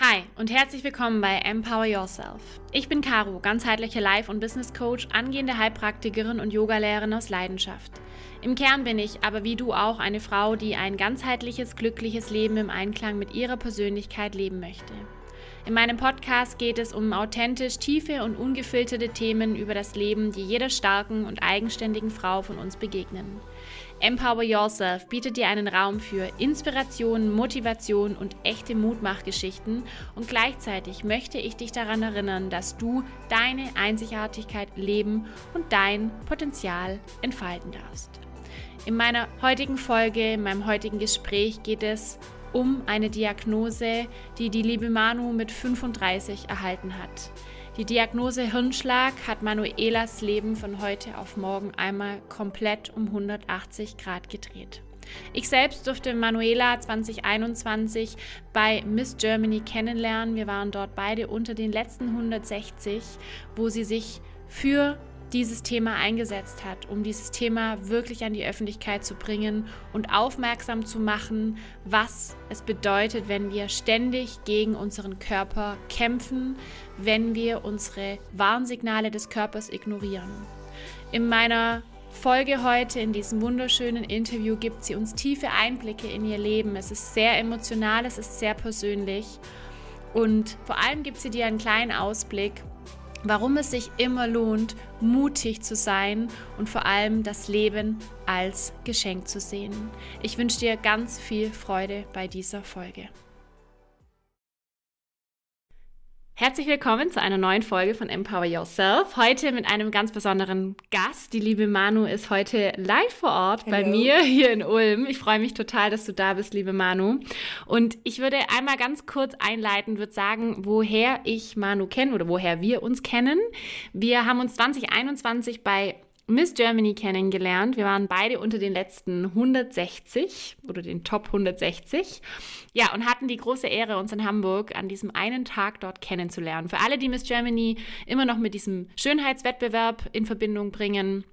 Hi und herzlich willkommen bei Empower Yourself. Ich bin Caro, ganzheitliche Life- und Business Coach, angehende Heilpraktikerin und Yogalehrerin aus Leidenschaft. Im Kern bin ich aber wie du auch eine Frau, die ein ganzheitliches, glückliches Leben im Einklang mit ihrer Persönlichkeit leben möchte. In meinem Podcast geht es um authentisch tiefe und ungefilterte Themen über das Leben, die jeder starken und eigenständigen Frau von uns begegnen. Empower Yourself bietet dir einen Raum für Inspiration, Motivation und echte Mutmachgeschichten und gleichzeitig möchte ich dich daran erinnern, dass du deine Einzigartigkeit leben und dein Potenzial entfalten darfst. In meiner heutigen Folge, in meinem heutigen Gespräch geht es um eine Diagnose, die die liebe Manu mit 35 erhalten hat. Die Diagnose Hirnschlag hat Manuelas Leben von heute auf morgen einmal komplett um 180 Grad gedreht. Ich selbst durfte Manuela 2021 bei Miss Germany kennenlernen. Wir waren dort beide unter den letzten 160, wo sie sich für dieses Thema eingesetzt hat, um dieses Thema wirklich an die Öffentlichkeit zu bringen und aufmerksam zu machen, was es bedeutet, wenn wir ständig gegen unseren Körper kämpfen, wenn wir unsere Warnsignale des Körpers ignorieren. In meiner Folge heute, in diesem wunderschönen Interview, gibt sie uns tiefe Einblicke in ihr Leben. Es ist sehr emotional, es ist sehr persönlich und vor allem gibt sie dir einen kleinen Ausblick, warum es sich immer lohnt, mutig zu sein und vor allem das Leben als Geschenk zu sehen. Ich wünsche dir ganz viel Freude bei dieser Folge. Herzlich willkommen zu einer neuen Folge von Empower Yourself. Heute mit einem ganz besonderen Gast. Die liebe Manu ist heute live vor Ort Hello. bei mir hier in Ulm. Ich freue mich total, dass du da bist, liebe Manu. Und ich würde einmal ganz kurz einleiten, würde sagen, woher ich Manu kenne oder woher wir uns kennen. Wir haben uns 2021 bei Miss Germany kennengelernt. Wir waren beide unter den letzten 160 oder den Top 160. Ja, und hatten die große Ehre, uns in Hamburg an diesem einen Tag dort kennenzulernen. Für alle, die Miss Germany immer noch mit diesem Schönheitswettbewerb in Verbindung bringen,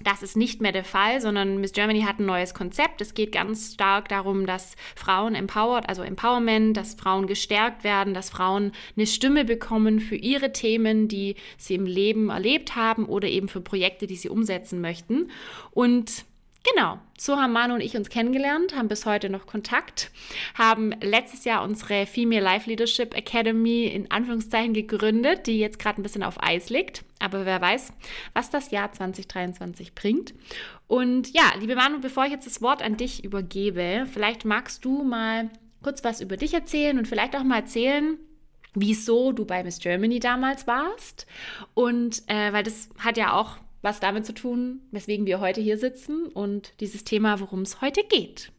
das ist nicht mehr der Fall, sondern Miss Germany hat ein neues Konzept. Es geht ganz stark darum, dass Frauen empowered, also Empowerment, dass Frauen gestärkt werden, dass Frauen eine Stimme bekommen für ihre Themen, die sie im Leben erlebt haben oder eben für Projekte, die sie umsetzen möchten. Und Genau, so haben Manu und ich uns kennengelernt, haben bis heute noch Kontakt, haben letztes Jahr unsere Female Life Leadership Academy in Anführungszeichen gegründet, die jetzt gerade ein bisschen auf Eis liegt. Aber wer weiß, was das Jahr 2023 bringt. Und ja, liebe Manu, bevor ich jetzt das Wort an dich übergebe, vielleicht magst du mal kurz was über dich erzählen und vielleicht auch mal erzählen, wieso du bei Miss Germany damals warst. Und äh, weil das hat ja auch was damit zu tun, weswegen wir heute hier sitzen und dieses Thema, worum es heute geht.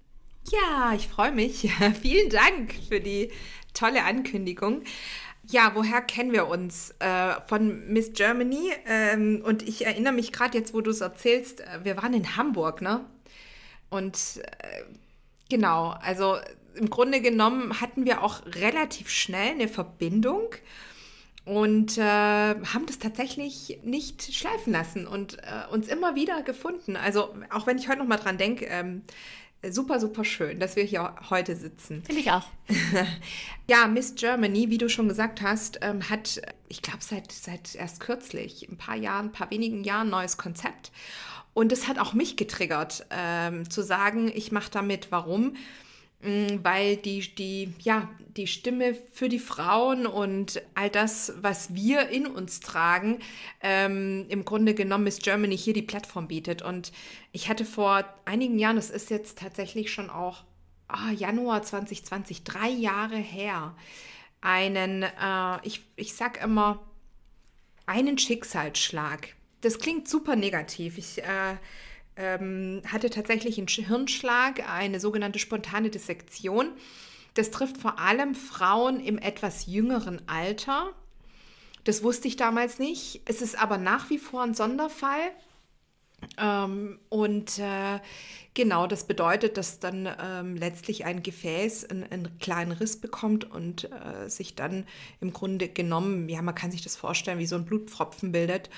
Ja, ich freue mich. Vielen Dank für die tolle Ankündigung. Ja, woher kennen wir uns? Äh, von Miss Germany. Ähm, und ich erinnere mich gerade jetzt, wo du es erzählst, äh, wir waren in Hamburg, ne? Und äh, genau, also im Grunde genommen hatten wir auch relativ schnell eine Verbindung und äh, haben das tatsächlich nicht schleifen lassen und äh, uns immer wieder gefunden. Also auch wenn ich heute noch mal dran denke, ähm, super, super schön, dass wir hier heute sitzen. Finde ich auch. ja, Miss Germany, wie du schon gesagt hast, ähm, hat, ich glaube, seit, seit erst kürzlich, ein paar Jahren, ein paar wenigen Jahren, ein neues Konzept. Und es hat auch mich getriggert, ähm, zu sagen, ich mache damit. Warum? Mm, weil die, die, ja, die Stimme für die Frauen und all das, was wir in uns tragen, ähm, im Grunde genommen Miss Germany hier die Plattform bietet. Und ich hatte vor einigen Jahren, das ist jetzt tatsächlich schon auch oh, Januar 2020, drei Jahre her, einen, äh, ich, ich sag immer, einen Schicksalsschlag. Das klingt super negativ. Ich äh, ähm, hatte tatsächlich einen Hirnschlag, eine sogenannte spontane Dissektion. Das trifft vor allem Frauen im etwas jüngeren Alter. Das wusste ich damals nicht. Es ist aber nach wie vor ein Sonderfall. Ähm, und äh, genau, das bedeutet, dass dann ähm, letztlich ein Gefäß einen, einen, kleinen Riss bekommt und äh, sich dann im Grunde genommen, ja, man kann sich das vorstellen, wie so ein Blutpfropfen bildet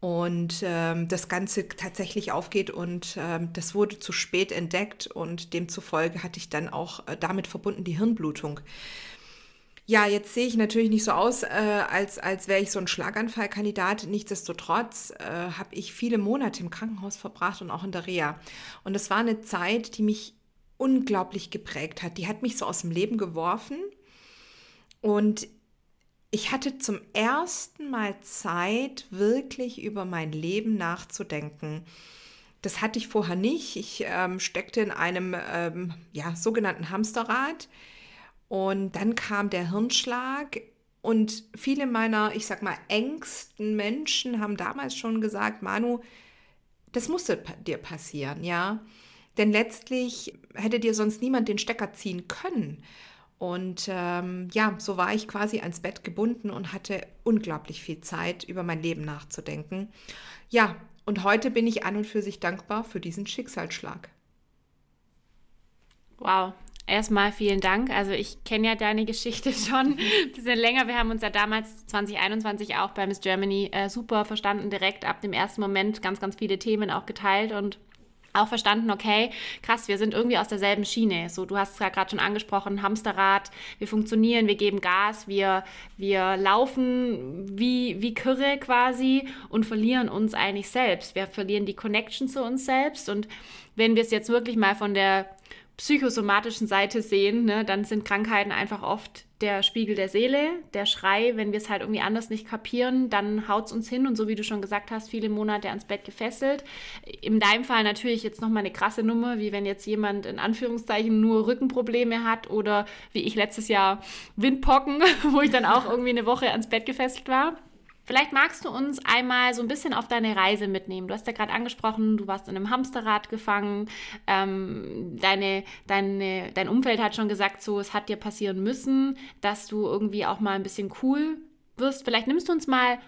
und ähm, das Ganze tatsächlich aufgeht und ähm, das wurde zu spät entdeckt und demzufolge hatte ich dann auch äh, damit verbunden die Hirnblutung. Ja, jetzt sehe ich natürlich nicht so aus, äh, als, als wäre ich so ein Schlaganfallkandidat. Nichtsdestotrotz äh, habe ich viele Monate im Krankenhaus verbracht und auch in der Reha. Und es war eine Zeit, die mich unglaublich geprägt hat. Die hat mich so aus dem Leben geworfen. Und ich hatte zum ersten Mal Zeit, wirklich über mein Leben nachzudenken. Das hatte ich vorher nicht. Ich ähm, steckte in einem ähm, ja, sogenannten Hamsterrad und dann kam der Hirnschlag und viele meiner, ich sag mal, engsten Menschen haben damals schon gesagt, Manu, das musste dir passieren, ja. Denn letztlich hätte dir sonst niemand den Stecker ziehen können. Und ähm, ja, so war ich quasi ans Bett gebunden und hatte unglaublich viel Zeit, über mein Leben nachzudenken. Ja, und heute bin ich an und für sich dankbar für diesen Schicksalsschlag. Wow, Erstmal vielen Dank. Also ich kenne ja deine Geschichte schon ein bisschen länger. Wir haben uns ja damals 2021 auch bei Miss Germany äh, super verstanden, direkt ab dem ersten Moment ganz, ganz viele Themen auch geteilt und auch verstanden, okay, krass, wir sind irgendwie aus derselben Schiene. So, du hast es ja gerade schon angesprochen, Hamsterrad, wir funktionieren, wir geben Gas, wir, wir laufen wie, wie Kürre quasi und verlieren uns eigentlich selbst. Wir verlieren die Connection zu uns selbst und wenn wir es jetzt wirklich mal von der psychosomatischen Seite sehen, ne, dann sind Krankheiten einfach oft der Spiegel der Seele, der Schrei. Wenn wir es halt irgendwie anders nicht kapieren, dann haut es uns hin und so wie du schon gesagt hast, viele Monate ans Bett gefesselt. In deinem Fall natürlich jetzt nochmal eine krasse Nummer, wie wenn jetzt jemand in Anführungszeichen nur Rückenprobleme hat oder wie ich letztes Jahr Windpocken, wo ich dann auch irgendwie eine Woche ans Bett gefesselt war. Vielleicht magst du uns einmal so ein bisschen auf deine Reise mitnehmen. Du hast ja gerade angesprochen, du warst in einem Hamsterrad gefangen. Ähm, deine, deine, dein Umfeld hat schon gesagt, so es hat dir passieren müssen, dass du irgendwie auch mal ein bisschen cool wirst. Vielleicht nimmst du uns mal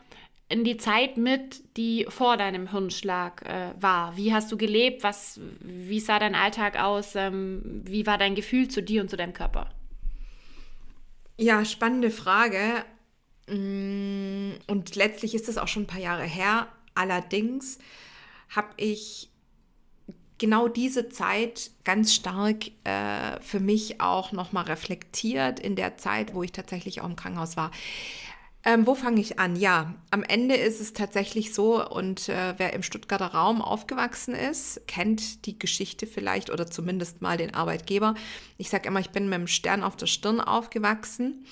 in die Zeit mit, die vor deinem Hirnschlag äh, war. Wie hast du gelebt? Was, wie sah dein Alltag aus? Ähm, wie war dein Gefühl zu dir und zu deinem Körper? Ja, spannende Frage. Mm, und letztlich ist es auch schon ein paar Jahre her. Allerdings habe ich genau diese Zeit ganz stark äh, für mich auch nochmal reflektiert in der Zeit, wo ich tatsächlich auch im Krankenhaus war. Ähm, wo fange ich an? Ja, am Ende ist es tatsächlich so, und äh, wer im Stuttgarter Raum aufgewachsen ist, kennt die Geschichte vielleicht oder zumindest mal den Arbeitgeber. Ich sage immer, ich bin mit dem Stern auf der Stirn aufgewachsen.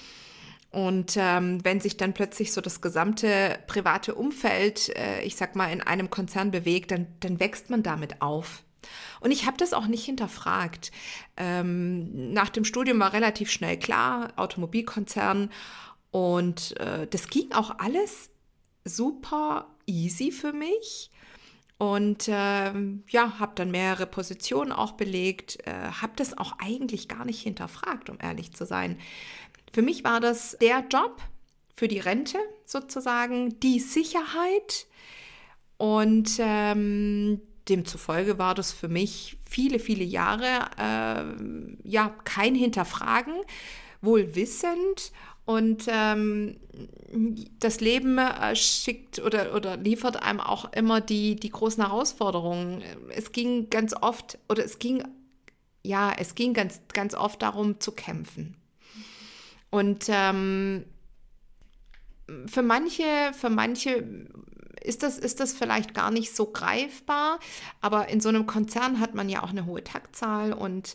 Und ähm, wenn sich dann plötzlich so das gesamte private Umfeld, äh, ich sag mal, in einem Konzern bewegt, dann, dann wächst man damit auf. Und ich habe das auch nicht hinterfragt. Ähm, nach dem Studium war relativ schnell klar, Automobilkonzern. Und äh, das ging auch alles super easy für mich. Und ähm, ja, habe dann mehrere Positionen auch belegt, äh, habe das auch eigentlich gar nicht hinterfragt, um ehrlich zu sein. Für mich war das der Job für die Rente sozusagen, die Sicherheit und ähm, demzufolge war das für mich viele, viele Jahre äh, ja kein Hinterfragen, wohl wissend und ähm, das Leben äh, schickt oder, oder liefert einem auch immer die, die großen Herausforderungen. Es ging ganz oft oder es ging ja, es ging ganz, ganz oft darum zu kämpfen. Und ähm, für manche, für manche ist das, ist das vielleicht gar nicht so greifbar, aber in so einem Konzern hat man ja auch eine hohe Taktzahl und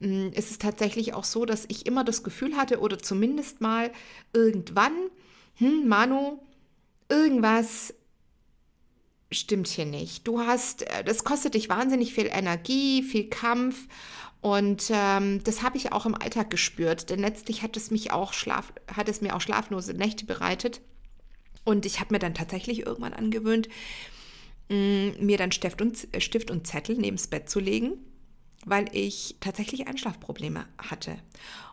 mh, mm, es ist tatsächlich auch so, dass ich immer das Gefühl hatte oder zumindest mal irgendwann, hm, Manu, irgendwas stimmt hier nicht. Du hast, äh, das kostet dich wahnsinnig viel Energie, viel Kampf und ähm, das habe ich auch im Alltag gespürt, denn letztlich hat es mich auch schlaf, hat es mir auch schlaflose Nächte bereitet. Und ich habe mir dann tatsächlich irgendwann angewöhnt, mm, mir dann Stift und, Stift und Zettel neben das Bett zu legen, weil ich tatsächlich Einschlafprobleme hatte.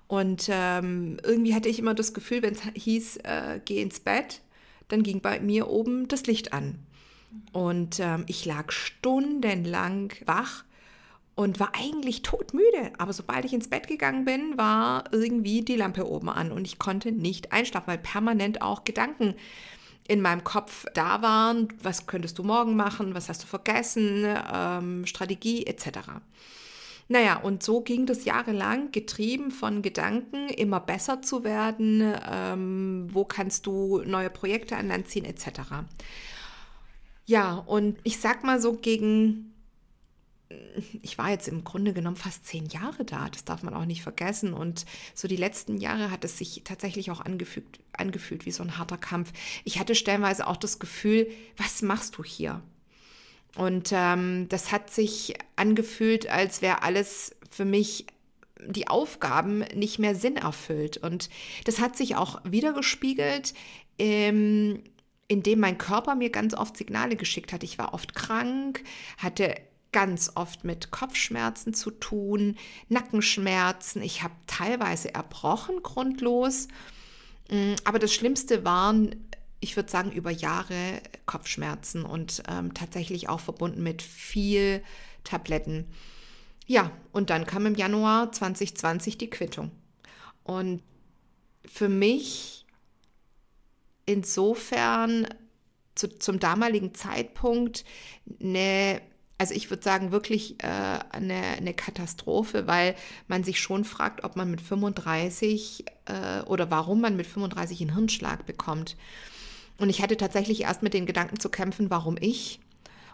Und ähm, irgendwie hatte ich immer das Gefühl, wenn es hieß, äh, geh ins Bett, dann ging bei mir oben das Licht an. Und ähm, ich lag stundenlang wach und war eigentlich todmüde. Aber sobald ich ins Bett gegangen bin, war irgendwie die Lampe oben an und ich konnte nicht einschlafen, weil permanent auch Gedanken in meinem Kopf da waren. Was könntest du morgen machen? Was hast du vergessen? Ähm, Strategie etc. Naja, und so ging das jahrelang, getrieben von Gedanken, immer besser zu werden, ähm, wo kannst du neue Projekte an Land ziehen, etc. Ja, und ich sag mal so gegen, ich war jetzt im Grunde genommen fast zehn Jahre da, das darf man auch nicht vergessen. Und so die letzten Jahre hat es sich tatsächlich auch angefügt, angefühlt wie so ein harter Kampf. Ich hatte stellenweise auch das Gefühl, was machst du hier? Und ähm, das hat sich angefühlt, als wäre alles für mich die Aufgaben nicht mehr Sinn erfüllt. Und das hat sich auch wiedergespiegelt, ähm, indem mein Körper mir ganz oft Signale geschickt hat. Ich war oft krank, hatte ganz oft mit Kopfschmerzen zu tun, Nackenschmerzen. Ich habe teilweise erbrochen grundlos. Mm, aber das Schlimmste waren ich würde sagen, über Jahre Kopfschmerzen und ähm, tatsächlich auch verbunden mit viel Tabletten. Ja, und dann kam im Januar 2020 die Quittung. Und für mich insofern zu, zum damaligen Zeitpunkt eine also ich würde sagen, wirklich äh, eine, eine Katastrophe, weil man sich schon fragt, ob man mit 35 äh, oder warum man mit 35 einen Hirnschlag bekommt. Und ich hatte tatsächlich erst mit den Gedanken zu kämpfen, warum ich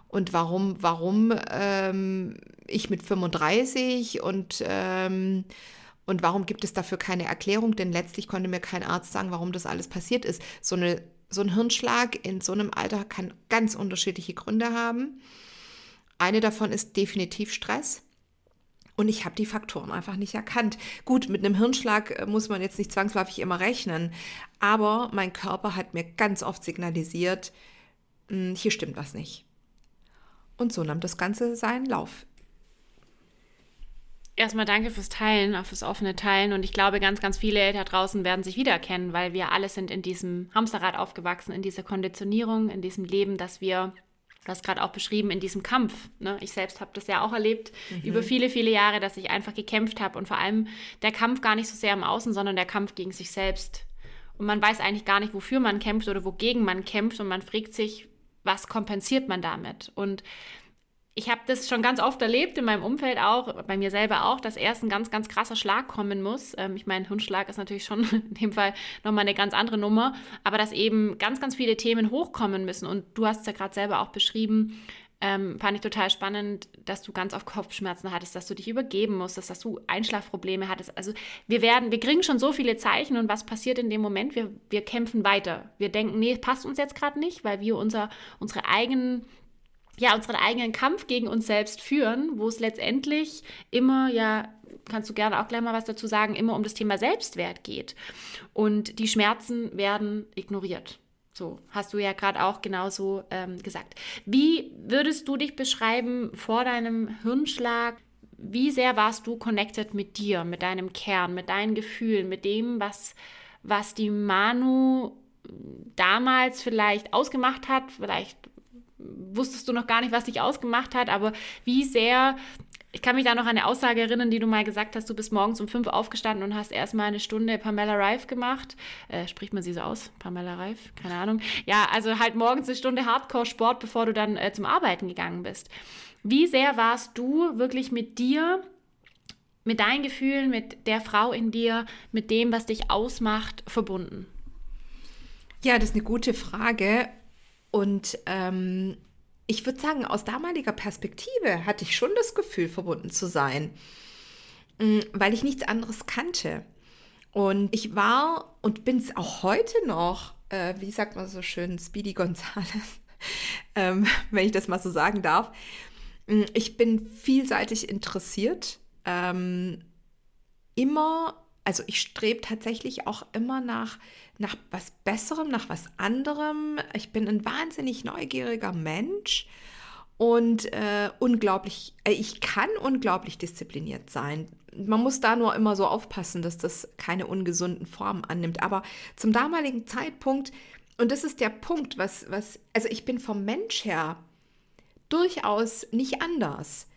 und warum, warum ähm, ich mit 35 und, ähm, und warum gibt es dafür keine Erklärung, denn letztlich konnte mir kein Arzt sagen, warum das alles passiert ist. So, eine, so ein Hirnschlag in so einem Alter kann ganz unterschiedliche Gründe haben. Eine davon ist definitiv Stress. Und ich habe die Faktoren einfach nicht erkannt. Gut, mit einem Hirnschlag äh, muss man jetzt nicht zwangsläufig immer rechnen, aber mein Körper hat mir ganz oft signalisiert, hm, hier stimmt was nicht. Und so nahm das Ganze seinen Lauf. Erstmal danke fürs Teilen, auch fürs offene Teilen. Und ich glaube, ganz, ganz viele da draußen werden sich wiedererkennen, weil wir alle sind in diesem Hamsterrad aufgewachsen, in dieser Konditionierung, in diesem Leben, dass wir Du hast gerade auch beschrieben in diesem Kampf. Ne? Ich selbst habe das ja auch erlebt mhm. über viele, viele Jahre, dass ich einfach gekämpft habe und vor allem der Kampf gar nicht so sehr im Außen, sondern der Kampf gegen sich selbst. Und man weiß eigentlich gar nicht, wofür man kämpft oder wogegen man kämpft und man fragt sich, was kompensiert man damit? Und ich habe das schon ganz oft erlebt in meinem Umfeld auch, bei mir selber auch, dass erst ein ganz, ganz krasser Schlag kommen muss. Ähm, ich meine, Hundschlag ist natürlich schon in dem Fall nochmal eine ganz andere Nummer, aber dass eben ganz, ganz viele Themen hochkommen müssen. Und du hast es ja gerade selber auch beschrieben, ähm, fand ich total spannend, dass du ganz oft Kopfschmerzen hattest, dass du dich übergeben musstest, dass du Einschlafprobleme hattest. Also wir werden, wir kriegen schon so viele Zeichen und was passiert in dem Moment? Wir, wir kämpfen weiter. Wir denken, nee, passt uns jetzt gerade nicht, weil wir unser, unsere eigenen ja, unseren eigenen Kampf gegen uns selbst führen, wo es letztendlich immer, ja, kannst du gerne auch gleich mal was dazu sagen, immer um das Thema Selbstwert geht. Und die Schmerzen werden ignoriert. So, hast du ja gerade auch genauso ähm, gesagt. Wie würdest du dich beschreiben vor deinem Hirnschlag? Wie sehr warst du connected mit dir, mit deinem Kern, mit deinen Gefühlen, mit dem, was, was die Manu damals vielleicht ausgemacht hat, vielleicht wusstest du noch gar nicht, was dich ausgemacht hat, aber wie sehr ich kann mich da noch an eine Aussage erinnern, die du mal gesagt hast, du bist morgens um fünf aufgestanden und hast erstmal eine Stunde Pamela Reif gemacht. Äh, spricht man sie so aus? Pamela Reif? Keine Ahnung. Ja, also halt morgens eine Stunde Hardcore-Sport, bevor du dann äh, zum Arbeiten gegangen bist. Wie sehr warst du wirklich mit dir, mit deinen Gefühlen, mit der Frau in dir, mit dem, was dich ausmacht, verbunden? Ja, das ist eine gute Frage. Und ähm, ich würde sagen, aus damaliger Perspektive hatte ich schon das Gefühl, verbunden zu sein, mm, weil ich nichts anderes kannte. Und ich war und bin es auch heute noch, äh, wie sagt man so schön, Speedy Gonzales, ähm, wenn ich das mal so sagen darf. Mm, ich bin vielseitig interessiert, ähm, immer also ich strebe tatsächlich auch immer nach, nach was Besserem, nach was anderem. Ich bin ein wahnsinnig neugieriger Mensch und äh, unglaublich, äh, ich kann unglaublich diszipliniert sein. Man muss da nur immer so aufpassen, dass das keine ungesunden Formen annimmt. Aber zum damaligen Zeitpunkt, und das ist der Punkt, was, was, also ich bin vom Mensch her durchaus nicht anders.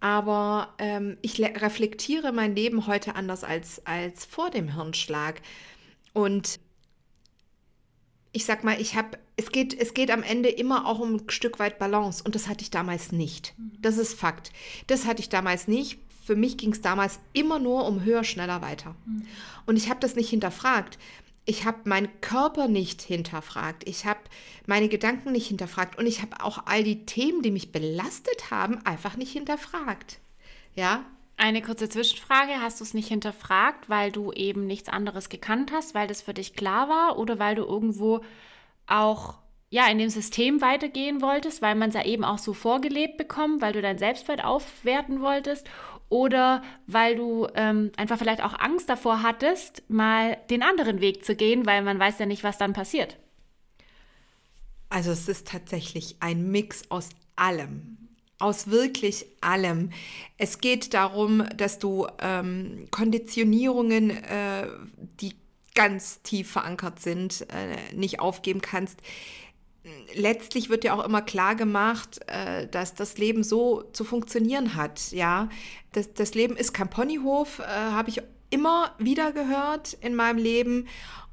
Aber ähm, ich reflektiere mein Leben heute anders als, als vor dem Hirnschlag. Und ich sag mal, ich habe, es geht, es geht am Ende immer auch um ein Stück weit Balance und das hatte ich damals nicht. Mhm. Das ist Fakt. Das hatte ich damals nicht. für mich ging es damals immer nur um höher, schneller, weiter. Mhm. Und ich habe das nicht hinterfragt. Ich habe meinen Körper nicht hinterfragt. Ich habe meine Gedanken nicht hinterfragt. Und ich habe auch all die Themen, die mich belastet haben, einfach nicht hinterfragt. Ja, eine kurze Zwischenfrage. Hast du es nicht hinterfragt, weil du eben nichts anderes gekannt hast, weil das für dich klar war oder weil du irgendwo auch ja, in dem System weitergehen wolltest, weil man es ja eben auch so vorgelebt bekommt, weil du dein Selbstwert aufwerten wolltest oder weil du ähm, einfach vielleicht auch Angst davor hattest, mal den anderen Weg zu gehen, weil man weiß ja nicht, was dann passiert. Also es ist tatsächlich ein Mix aus allem aus wirklich allem. Es geht darum, dass du ähm, Konditionierungen, äh, die ganz tief verankert sind, äh, nicht aufgeben kannst. Letztlich wird dir auch immer klar gemacht, äh, dass das Leben so zu funktionieren hat. Ja, das, das Leben ist kein Ponyhof, äh, habe ich immer wieder gehört in meinem Leben.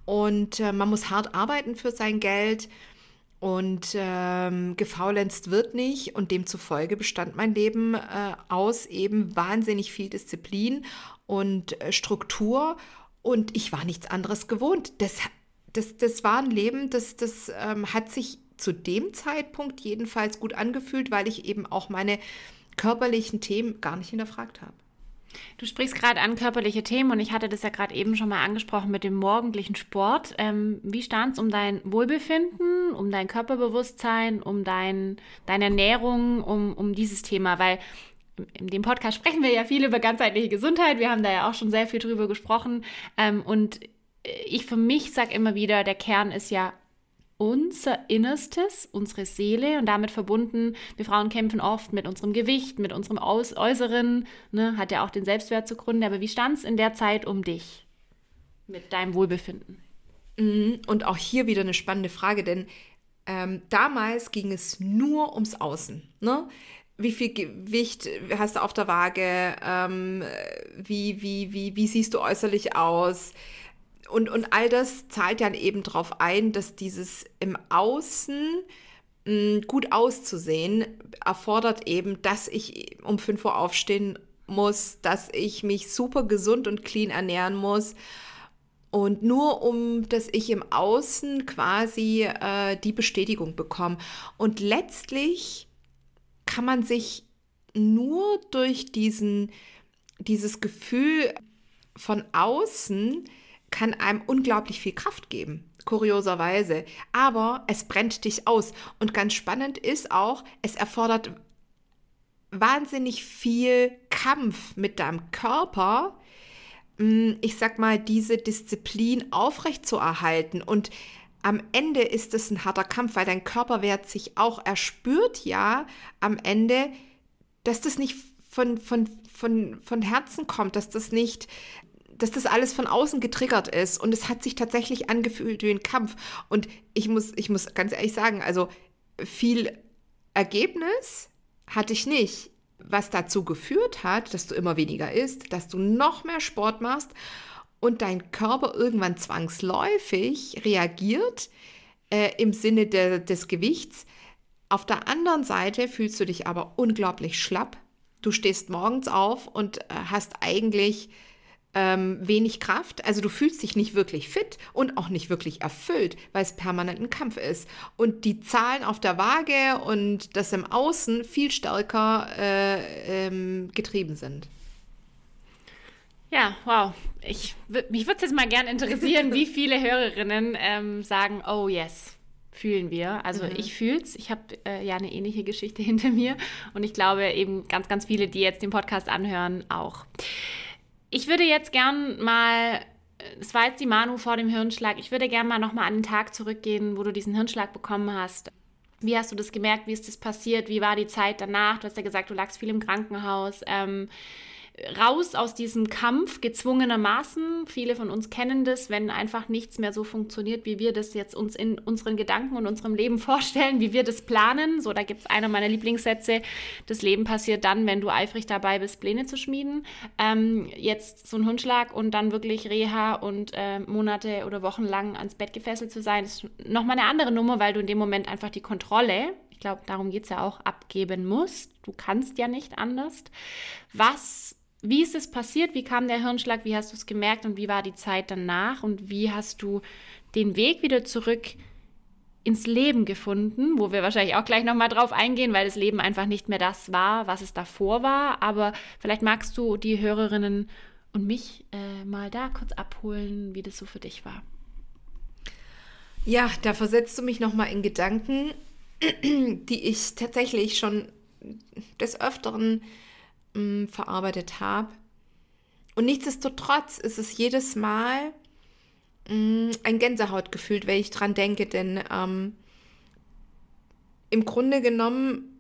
Und äh, man muss hart arbeiten für sein Geld. Und ähm, gefaulenzt wird nicht und demzufolge bestand mein Leben äh, aus eben wahnsinnig viel Disziplin und äh, Struktur und ich war nichts anderes gewohnt. Das, das, das war ein Leben, das, das ähm, hat sich zu dem Zeitpunkt jedenfalls gut angefühlt, weil ich eben auch meine körperlichen Themen gar nicht hinterfragt habe. Du sprichst gerade an körperliche Themen und ich hatte das ja gerade eben schon mal angesprochen mit dem morgendlichen Sport. Ähm, wie stand es um dein Wohlbefinden, um dein Körperbewusstsein, um dein, deine Ernährung, um, um dieses Thema? Weil in dem Podcast sprechen wir ja viel über ganzheitliche Gesundheit. Wir haben da ja auch schon sehr viel drüber gesprochen. Ähm, und ich für mich sage immer wieder, der Kern ist ja unser Innerstes, unsere Seele und damit verbunden, wir Frauen kämpfen oft mit unserem Gewicht, mit unserem Aus Äußeren, ne, hat ja auch den Selbstwert zugrunde. Aber wie stand es in der Zeit um dich mit deinem Wohlbefinden? Mhm, und auch hier wieder eine spannende Frage, denn ähm, damals ging es nur ums Außen. Ne? Wie viel Gewicht hast du auf der Waage? Ähm, wie, wie, wie, wie siehst du äußerlich aus? Und, und all das zahlt dann eben darauf ein, dass dieses im Außen mh, hm, gut auszusehen erfordert eben, dass ich um 5 Uhr aufstehen muss, dass ich mich super gesund und clean ernähren muss. Und nur um, dass ich im Außen quasi äh, die Bestätigung bekomme. Und letztlich kann man sich nur durch diesen, dieses Gefühl von außen kann einem unglaublich viel Kraft geben, kurioserweise. Aber es brennt dich aus. Und ganz spannend ist auch, es erfordert wahnsinnig viel Kampf mit deinem Körper, hm, ich sag mal, diese Disziplin aufrechtzuerhalten. Und am Ende ist es ein harter Kampf, weil dein Körper wehrt sich auch. Er spürt ja am Ende, dass das nicht von, von, von, von Herzen kommt, dass das nicht dass das alles von außen getriggert ist und es hat sich tatsächlich angefühlt wie ein Kampf. Und ich muss, ich muss ganz ehrlich sagen, also viel Ergebnis hatte ich nicht, was dazu geführt hat, dass du immer weniger isst, dass du noch mehr Sport machst und dein Körper irgendwann zwangsläufig reagiert äh, im Sinne de, des Gewichts. Auf der anderen Seite fühlst du dich aber unglaublich schlapp. Du stehst morgens auf und äh, hast eigentlich ähm, wenig Kraft. Also du fühlst dich nicht wirklich fit und auch nicht wirklich erfüllt, weil es permanent ein Kampf ist. Und die Zahlen auf der Waage und das im Außen viel stärker äh, ähm, getrieben sind. Ja, wow. Ich, mich würde es jetzt mal gern interessieren, wie viele Hörerinnen ähm, sagen, oh yes, fühlen wir. Also mhm. ich fühle es. Ich habe äh, ja eine ähnliche Geschichte hinter mir und ich glaube eben ganz, ganz viele, die jetzt den Podcast anhören, auch. Ich würde jetzt gern mal, es war jetzt die Manu vor dem Hirnschlag, ich würde gern mal nochmal an den Tag zurückgehen, wo du diesen Hirnschlag bekommen hast. Wie hast du das gemerkt? Wie ist das passiert? Wie war die Zeit danach? Du hast ja gesagt, du lagst viel im Krankenhaus. Ähm, raus aus diesem Kampf gezwungenermaßen. Viele von uns kennen das, wenn einfach nichts mehr so funktioniert, wie wir das jetzt uns in unseren Gedanken und unserem Leben vorstellen, wie wir das planen. So, da gibt es einer meiner Lieblingssätze. Das Leben passiert dann, wenn du eifrig dabei bist, Pläne zu schmieden. Ähm, jetzt so ein Hundschlag und dann wirklich Reha und äh, Monate oder Wochen lang ans Bett gefesselt zu sein, ist nochmal eine andere Nummer, weil du in dem Moment einfach die Kontrolle ich glaube, darum geht es ja auch, abgeben musst. Du kannst ja nicht anders. Was Wie ist es passiert? Wie kam der Hirnschlag? Wie hast du es gemerkt und wie war die Zeit danach? Und wie hast du den Weg wieder zurück ins Leben gefunden, wo wir wahrscheinlich auch gleich nochmal drauf eingehen, weil das Leben einfach nicht mehr das war, was es davor war. Aber vielleicht magst du die Hörerinnen und mich äh, mal da kurz abholen, wie das so für dich war. Ja, da versetzt du mich nochmal in Gedanken, die ich tatsächlich schon des Öfteren mh, verarbeitet habe. Und nichtsdestotrotz ist es jedes Mal mh, mm, ein Gänsehautgefühl, wenn ich dran denke, denn ähm, im Grunde genommen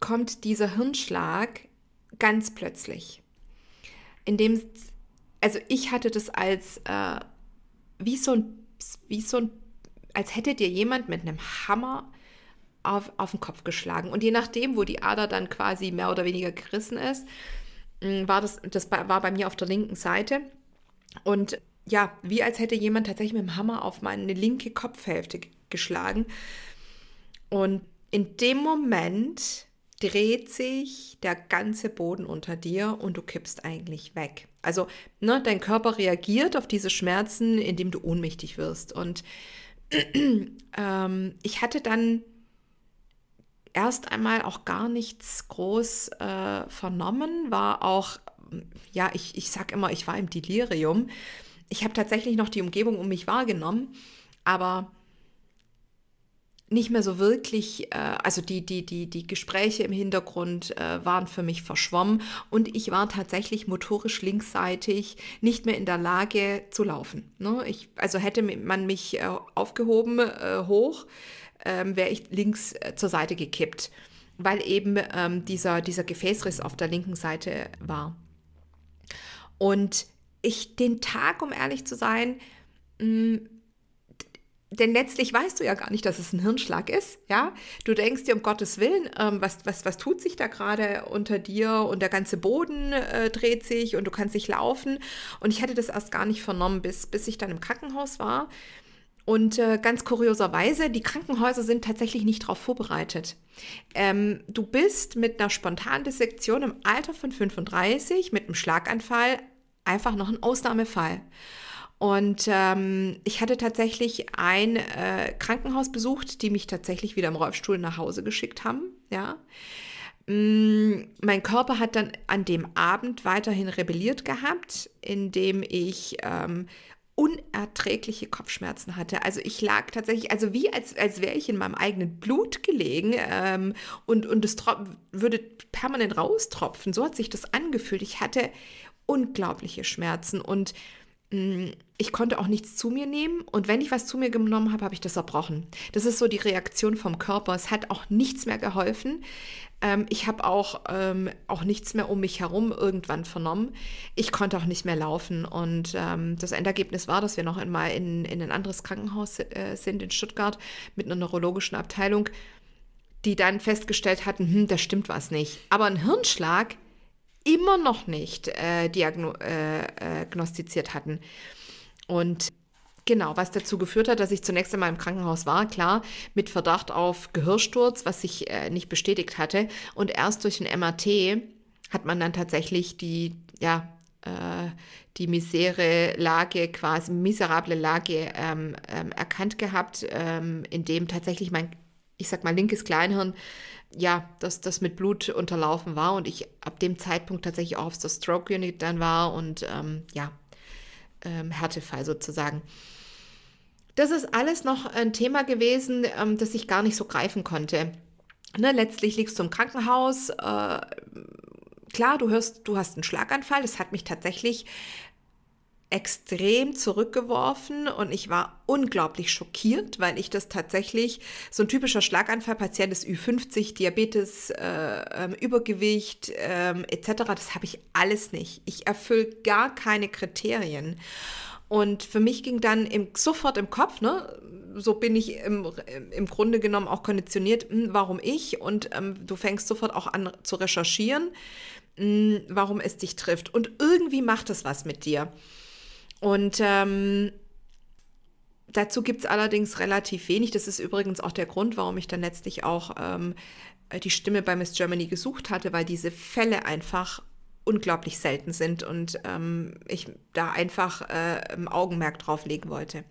kommt dieser Hirnschlag ganz plötzlich. Indem, also ich hatte das als äh, wie so ein, wie so ein, als hätte dir jemand mit einem Hammer auf, auf den Kopf geschlagen. Und je nachdem, wo die Ader dann quasi mehr oder weniger gerissen ist, mm, war das, das war bei mir auf der linken Seite. Und ja, wie als hätte jemand tatsächlich mit dem Hammer auf meine linke Kopfhälfte geschlagen. Und in dem Moment dreht sich der ganze Boden unter dir und du kippst eigentlich weg. Also ne, dein Körper reagiert auf diese Schmerzen, indem du ohnmächtig wirst. Und ähm, ich hatte dann erst einmal auch gar nichts groß äh, vernommen, war auch, ja, ich, ich sag immer, ich war im Delirium. Ich habe tatsächlich noch die Umgebung um mich wahrgenommen, aber nicht mehr so wirklich, äh, also die, die, die, die Gespräche im Hintergrund äh, waren für mich verschwommen und ich war tatsächlich motorisch linksseitig nicht mehr in der Lage zu laufen. Ne? Ich, also hätte man mich äh, aufgehoben äh, hoch, ähm, wäre ich links äh, zur Seite gekippt, weil eben ähm, dieser, dieser Gefäßriss auf der linken Seite war. Und ich den Tag, um ehrlich zu sein, mh, mm, denn letztlich weißt du ja gar nicht, dass es ein Hirnschlag ist, ja. Du denkst dir um Gottes Willen, ähm, was, was, was tut sich da gerade unter dir und der ganze Boden äh, dreht sich und du kannst nicht laufen. Und ich hätte das erst gar nicht vernommen, bis, bis ich dann im Krankenhaus war. Und äh, ganz kurioserweise, die Krankenhäuser sind tatsächlich nicht darauf vorbereitet. Ähm, du bist mit einer Spontandissektion im Alter von 35 mit einem Schlaganfall einfach noch ein Ausnahmefall. Und ähm, ich hatte tatsächlich ein äh, Krankenhaus besucht, die mich tatsächlich wieder im Rollstuhl nach Hause geschickt haben. Ja. Mm, mein Körper hat dann an dem Abend weiterhin rebelliert gehabt, indem ich ähm, unerträgliche Kopfschmerzen hatte. Also ich lag tatsächlich, also wie als, als wäre ich in meinem eigenen Blut gelegen ähm, und, und es würde permanent raustropfen. So hat sich das angefühlt. Ich hatte unglaubliche Schmerzen und ich konnte auch nichts zu mir nehmen und wenn ich was zu mir genommen habe, habe ich das erbrochen. Das ist so die Reaktion vom Körper. Es hat auch nichts mehr geholfen. Ähm, ich habe auch, ähm, auch nichts mehr um mich herum irgendwann vernommen. Ich konnte auch nicht mehr laufen und ähm, das Endergebnis war, dass wir noch einmal in, in ein anderes Krankenhaus äh, sind in Stuttgart mit einer neurologischen Abteilung, die dann festgestellt hatten, hm, da stimmt was nicht. Aber ein Hirnschlag immer noch nicht äh, diagnostiziert äh, äh hatten. Und Genau, was dazu geführt hat, dass ich zunächst einmal im Krankenhaus war, klar, mit Verdacht auf Gehirnsturz, was sich äh, nicht bestätigt hatte. Und erst durch ein MRT hat man dann tatsächlich die, ja, äh, die misere Lage, quasi miserable Lage ähm, ähm, erkannt gehabt, ähm, in dem tatsächlich mein, ich sag mal, linkes Kleinhirn, ja, dass das mit Blut unterlaufen war und ich ab dem Zeitpunkt tatsächlich auch auf der Stroke Unit dann war und ähm, ja, ähm, Härtefall sozusagen. Das ist alles noch ein Thema gewesen, ähm, das ich gar nicht so greifen konnte. Ne, letztlich liegst du im Krankenhaus. Äh, klar, du hörst, du hast einen Schlaganfall. Das hat mich tatsächlich extrem zurückgeworfen und ich war unglaublich schockiert, weil ich das tatsächlich so ein typischer Schlaganfallpatient ist Ü50, Diabetes, äh, ähm, Übergewicht äh, etc. Das habe ich alles nicht. Ich erfülle gar keine Kriterien. Und für mich ging dann im, sofort im Kopf, ne, so bin ich im, im Grunde genommen auch konditioniert, hm, warum ich? Und ähm, du fängst sofort auch an zu recherchieren, mh, hm, warum es dich trifft. Und irgendwie macht es was mit dir. Und ähm, dazu gibt es allerdings relativ wenig. Das ist übrigens auch der Grund, warum ich dann letztlich auch ähm, die Stimme bei Miss Germany gesucht hatte, weil diese Fälle einfach unglaublich selten sind und ähm, ich da einfach äh, im Augenmerk drauf legen wollte.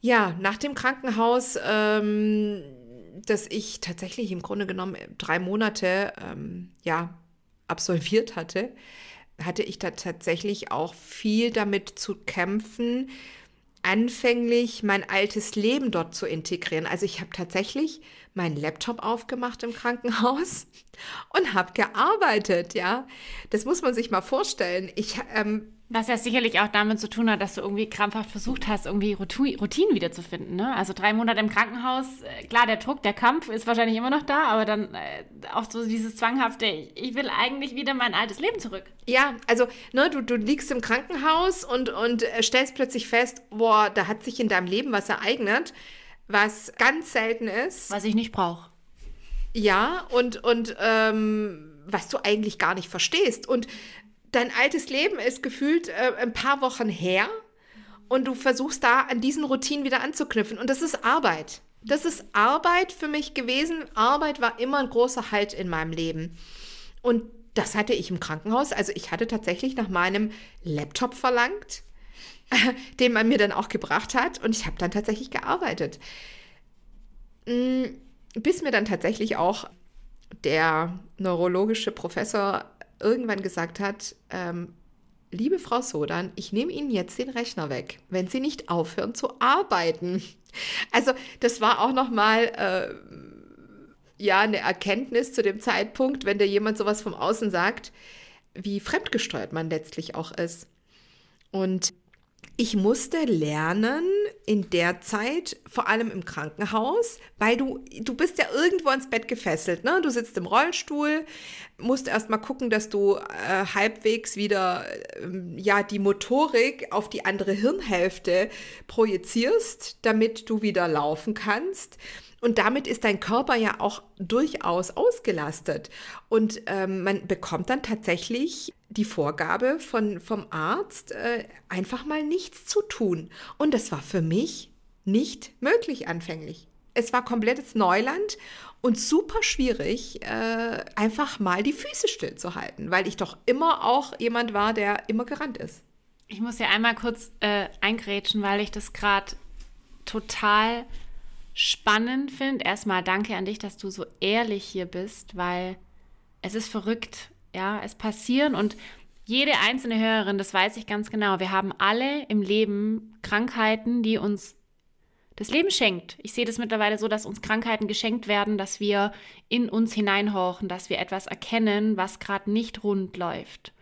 Ja, nach dem Krankenhaus, ähm, das ich tatsächlich im Grunde genommen drei Monate ähm, ja, absolviert hatte, hatte ich da tatsächlich auch viel damit zu kämpfen, anfänglich mein altes Leben dort zu integrieren. Also ich habe tatsächlich meinen Laptop aufgemacht im Krankenhaus und habe gearbeitet, ja. Das muss man sich mal vorstellen. Ich ähm, was ja sicherlich auch damit zu tun hat, dass du irgendwie krampfhaft versucht hast, irgendwie Routinen wiederzufinden. Ne? Also drei Monate im Krankenhaus, äh, klar, der Druck, der Kampf ist wahrscheinlich immer noch da, aber dann äh, auch so dieses zwanghafte, ich will eigentlich wieder mein altes Leben zurück. Ja, also ne, du, du liegst im Krankenhaus und, und äh, stellst plötzlich fest, boah, da hat sich in deinem Leben was ereignet, was ganz selten ist. Was ich nicht brauche. Ja, und, und ähm, was du eigentlich gar nicht verstehst. Und dein altes Leben ist gefühlt äh, ein paar Wochen her und du versuchst da an diesen Routinen wieder anzuknüpfen. Und das ist Arbeit. Das ist Arbeit für mich gewesen. Arbeit war immer ein großer Halt in meinem Leben. Und das hatte ich im Krankenhaus. Also ich hatte tatsächlich nach meinem Laptop verlangt, den man mir dann auch gebracht hat. Und ich habe dann tatsächlich gearbeitet. Mm, bis mir dann tatsächlich auch der neurologische Professor irgendwann gesagt hat, ähm, liebe Frau Sodan, ich nehme Ihnen jetzt den Rechner weg, wenn Sie nicht aufhören zu arbeiten. Also das war auch noch mal äh, ja eine Erkenntnis zu dem Zeitpunkt, wenn dir jemand sowas vom Außen sagt, wie fremdgesteuert man letztlich auch ist. Und ich musste lernen in der Zeit, vor allem im Krankenhaus, weil du, du bist ja irgendwo ans Bett gefesselt, ne? Du sitzt im Rollstuhl, musst erst mal gucken, dass du äh, halbwegs wieder äh, ja die Motorik auf die andere Hirnhälfte projizierst, damit du wieder laufen kannst. Und damit ist dein Körper ja auch durchaus ausgelastet. Und ähm, man bekommt dann tatsächlich die Vorgabe von, vom Arzt, äh, einfach mal nichts zu tun. Und das war für mich nicht möglich anfänglich. Es war komplettes Neuland und super schwierig, äh, einfach mal die Füße stillzuhalten, weil ich doch immer auch jemand war, der immer gerannt ist. Ich muss ja einmal kurz äh, eingrätschen, weil ich das gerade total spannend finde. Erstmal danke an dich, dass du so ehrlich hier bist, weil es ist verrückt. Ja, es passieren und jede einzelne Hörerin, das weiß ich ganz genau. Wir haben alle im Leben Krankheiten, die uns das Leben schenkt. Ich sehe das mittlerweile so, dass uns Krankheiten geschenkt werden, dass wir in uns hineinhorchen, dass wir etwas erkennen, was gerade nicht rund läuft.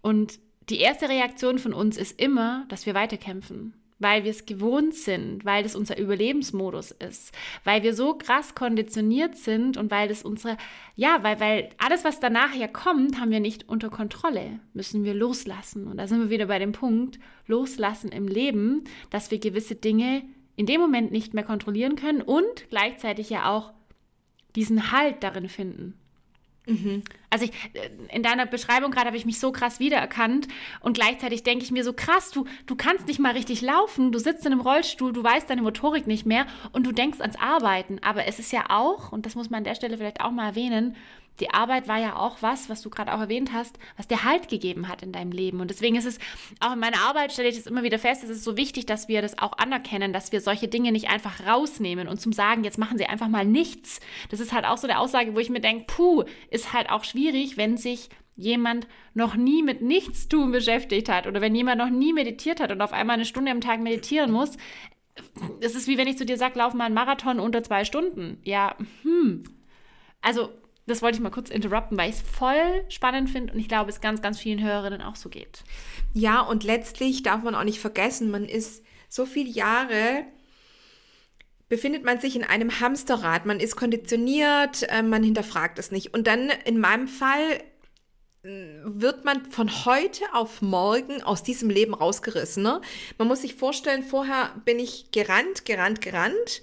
Und die erste Reaktion von uns ist immer, dass wir weiterkämpfen weil wir es gewohnt sind, weil das unser Überlebensmodus ist, weil wir so krass konditioniert sind und weil das unsere, ja, weil, weil alles, was danach ja kommt, haben wir nicht unter Kontrolle, müssen wir loslassen. Und da sind wir wieder bei dem Punkt, loslassen im Leben, dass wir gewisse Dinge in dem Moment nicht mehr kontrollieren können und gleichzeitig ja auch diesen Halt darin finden. Mhm. Also ich, äh, in deiner Beschreibung gerade habe ich mich so krass wiedererkannt und gleichzeitig denke ich mir so krass, du, du kannst nicht mal richtig laufen, du sitzt in einem Rollstuhl, du weißt deine Motorik nicht mehr und du denkst ans Arbeiten. Aber es ist ja auch, und das muss man an der Stelle vielleicht auch mal erwähnen, die Arbeit war ja auch was, was du gerade auch erwähnt hast, was dir Halt gegeben hat in deinem Leben. Und deswegen ist es, auch in meiner Arbeit stelle ich das immer wieder fest, es ist so wichtig, dass wir das auch anerkennen, dass wir solche Dinge nicht einfach rausnehmen und zum Sagen, jetzt machen sie einfach mal nichts. Das ist halt auch so eine Aussage, wo ich mir denke, puh, ist halt auch schwierig, wenn sich jemand noch nie mit Nichtstun beschäftigt hat oder wenn jemand noch nie meditiert hat und auf einmal eine Stunde am Tag meditieren muss. Es ist wie wenn ich zu dir sage, lauf mal einen Marathon unter zwei Stunden. Ja, hm. Also das wollte ich mal kurz interrupten, weil ich es voll spannend finde und ich glaube, es ganz, ganz vielen Hörerinnen auch so geht. Ja, und letztlich darf man auch nicht vergessen, man ist so viele Jahre befindet man sich in einem Hamsterrad, man ist konditioniert, äh, man hinterfragt es nicht. Und dann in meinem Fall äh, wird man von heute auf morgen aus diesem Leben rausgerissen. Ne? Man muss sich vorstellen, vorher bin ich gerannt, gerannt, gerannt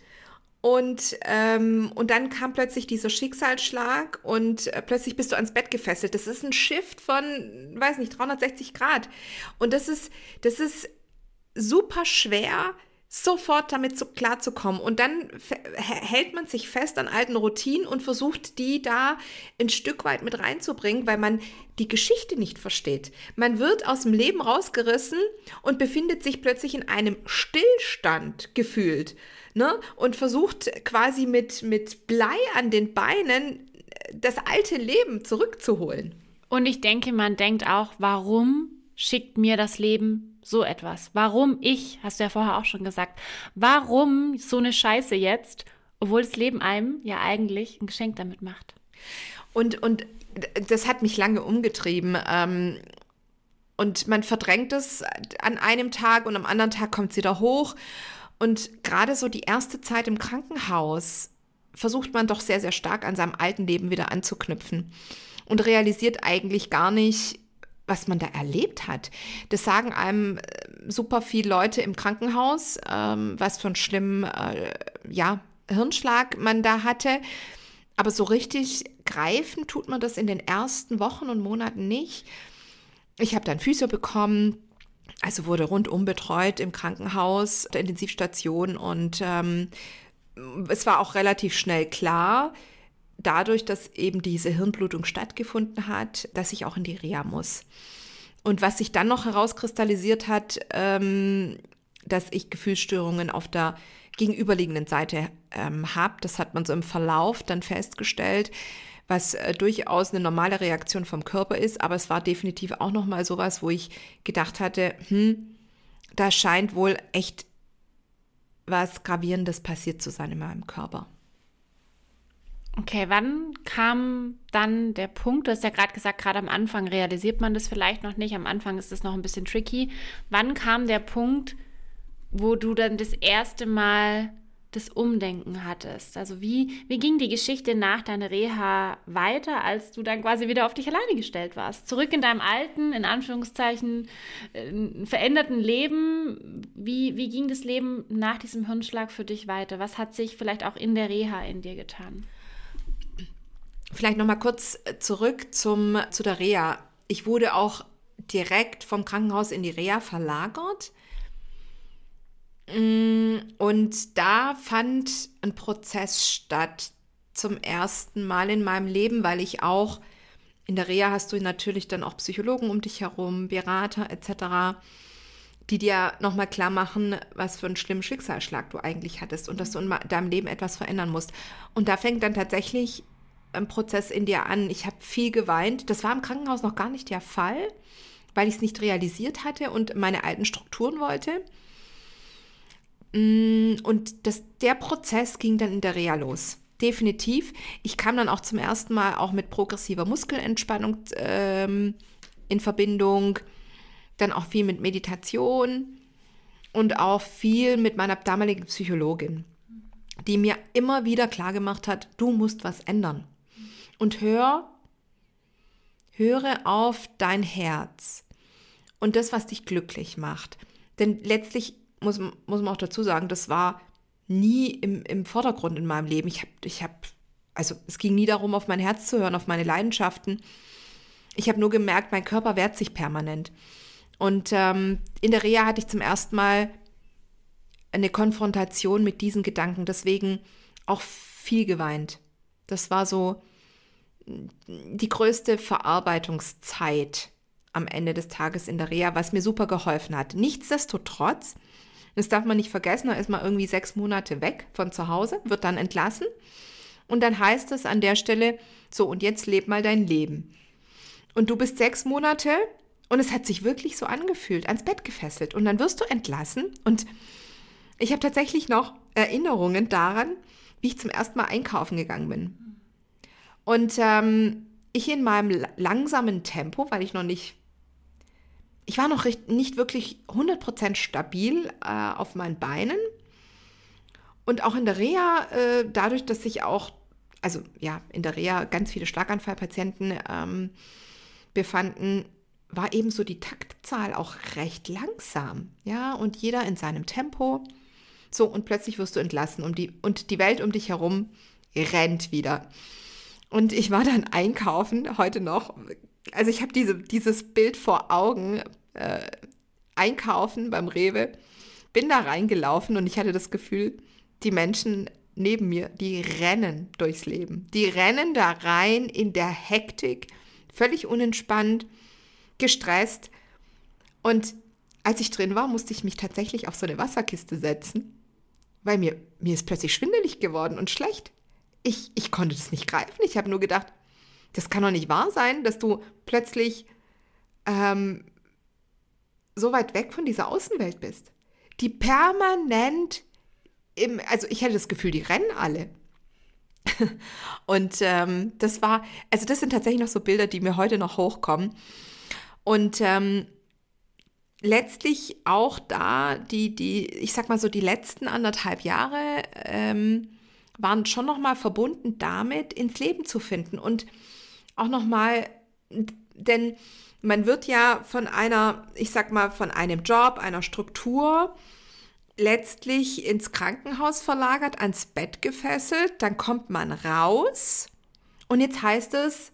und, ähm, und dann kam plötzlich dieser Schicksalsschlag und äh, plötzlich bist du ans Bett gefesselt. Das ist ein Shift von, weiß nicht, 360 Grad. Und das ist, das ist super schwer, sofort damit so klarzukommen. Und dann hält man sich fest an alten Routinen und versucht, die da ein Stück weit mit reinzubringen, weil man die Geschichte nicht versteht. Man wird aus dem Leben rausgerissen und befindet sich plötzlich in einem Stillstand gefühlt. Ne? Und versucht quasi mit, mit Blei an den Beinen das alte Leben zurückzuholen. Und ich denke, man denkt auch, warum schickt mir das Leben so etwas? Warum ich, hast du ja vorher auch schon gesagt, warum so eine Scheiße jetzt, obwohl das Leben einem ja eigentlich ein Geschenk damit macht? Und, und das hat mich lange umgetrieben. Ähm, und man verdrängt es an einem Tag und am anderen Tag kommt es wieder hoch. Und gerade so die erste Zeit im Krankenhaus versucht man doch sehr, sehr stark an seinem alten Leben wieder anzuknüpfen und realisiert eigentlich gar nicht, was man da erlebt hat. Das sagen einem äh, super viele Leute im Krankenhaus, ähm, was für einen schlimmen äh, ja, Hirnschlag man da hatte. Aber so richtig greifen tut man das in den ersten Wochen und Monaten nicht. Ich habe dann Physio bekommen, also wurde rundum betreut im Krankenhaus, der Intensivstation und ähm, es war auch relativ schnell klar, dadurch, dass eben diese Hirnblutung stattgefunden hat, dass ich auch in die Reha muss. Und was sich dann noch herauskristallisiert hat, ähm, dass ich Gefühlsstörungen auf der gegenüberliegenden Seite ähm, habe, das hat man so im Verlauf dann festgestellt, was äh, durchaus eine normale Reaktion vom Körper ist, aber es war definitiv auch noch mal sowas, wo ich gedacht hatte, hm, da scheint wohl echt was Gravierendes passiert zu sein in meinem Körper. Okay, wann kam dann der Punkt? Du hast ja gerade gesagt, gerade am Anfang realisiert man das vielleicht noch nicht. Am Anfang ist es noch ein bisschen tricky. Wann kam der Punkt, wo du dann das erste Mal das Umdenken hattest? Also wie, wie ging die Geschichte nach deiner Reha weiter, als du dann quasi wieder auf dich alleine gestellt warst? Zurück in deinem alten, in Anführungszeichen, äh, veränderten Leben. Wie, wie ging das Leben nach diesem Hirnschlag für dich weiter? Was hat sich vielleicht auch in der Reha in dir getan? Vielleicht noch mal kurz zurück zum, zu der Reha. Ich wurde auch direkt vom Krankenhaus in die Reha verlagert und da fand ein Prozess statt zum ersten Mal in meinem Leben, weil ich auch in der Reha hast du natürlich dann auch Psychologen um dich herum, Berater etc., die dir nochmal klar machen, was für einen schlimmen Schicksalsschlag du eigentlich hattest und dass du in deinem Leben etwas verändern musst. Und da fängt dann tatsächlich ein Prozess in dir an. Ich habe viel geweint. Das war im Krankenhaus noch gar nicht der Fall, weil ich es nicht realisiert hatte und meine alten Strukturen wollte. Mm, und das, der Prozess ging dann in der Reha los. Definitiv. Ich kam dann auch zum ersten Mal auch mit progressiver Muskelentspannung ähm, in Verbindung. Dann auch viel mit Meditation und auch viel mit meiner damaligen Psychologin, die mir immer wieder klar gemacht hat, du musst was ändern. Und hör, höre auf dein Herz und das, was dich glücklich macht. Denn letztlich muss, muss man auch dazu sagen, das war nie im, im Vordergrund in meinem Leben. Ich habe, ich hab, also es ging nie darum, auf mein Herz zu hören, auf meine Leidenschaften. Ich habe nur gemerkt, mein Körper wehrt sich permanent. Und ähm, in der Reha hatte ich zum ersten Mal eine Konfrontation mit diesen Gedanken, deswegen auch viel geweint. Das war so die größte Verarbeitungszeit am Ende des Tages in der Reha, was mir super geholfen hat. Nichtsdestotrotz das darf man nicht vergessen, da ist man irgendwie sechs Monate weg von zu Hause, wird dann entlassen. Und dann heißt es an der Stelle, so und jetzt leb mal dein Leben. Und du bist sechs Monate und es hat sich wirklich so angefühlt, ans Bett gefesselt. Und dann wirst du entlassen. Und ich habe tatsächlich noch Erinnerungen daran, wie ich zum ersten Mal einkaufen gegangen bin. Und ähm, ich in meinem langsamen Tempo, weil ich noch nicht ich war noch nicht wirklich 100% stabil äh, auf meinen Beinen. Und auch in der Reha, äh, dadurch, dass sich auch, also ja, in der Reha ganz viele Schlaganfallpatienten ähm, befanden, war ebenso die Taktzahl auch recht langsam. Ja, und jeder in seinem Tempo. So, und plötzlich wirst du entlassen um die, und die Welt um dich herum rennt wieder. Und ich war dann einkaufen, heute noch. Also ich habe diese, dieses Bild vor Augen, äh, einkaufen beim Rewe, bin da reingelaufen und ich hatte das Gefühl, die Menschen neben mir, die rennen durchs Leben. Die rennen da rein in der Hektik, völlig unentspannt, gestresst. Und als ich drin war, musste ich mich tatsächlich auf so eine Wasserkiste setzen, weil mir, mir ist plötzlich schwindelig geworden und schlecht. Ich, ich konnte das nicht greifen. Ich habe nur gedacht, das kann doch nicht wahr sein, dass du plötzlich ähm, so weit weg von dieser Außenwelt bist. Die permanent im, also ich hatte das Gefühl, die rennen alle. Und ähm, das war, also das sind tatsächlich noch so Bilder, die mir heute noch hochkommen. Und ähm, letztlich auch da, die, die, ich sag mal so, die letzten anderthalb Jahre ähm, waren schon nochmal verbunden damit, ins Leben zu finden. Und auch nochmal, denn man wird ja von einer, ich sag mal, von einem Job, einer Struktur letztlich ins Krankenhaus verlagert, ans Bett gefesselt, dann kommt man raus und jetzt heißt es,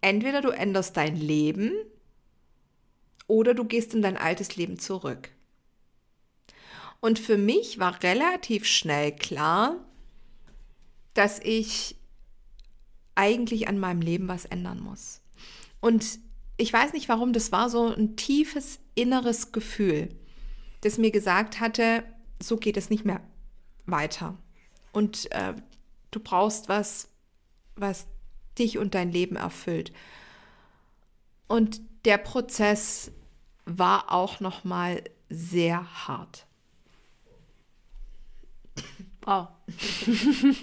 entweder du änderst dein Leben oder du gehst in dein altes Leben zurück. Und für mich war relativ schnell klar, dass ich eigentlich an meinem Leben was ändern muss. Und ich weiß nicht warum, das war so ein tiefes inneres Gefühl das mir gesagt hatte, so geht es nicht mehr weiter. Und äh, du brauchst was, was dich und dein Leben erfüllt. Und der Prozess war auch noch mal sehr hart. Wow.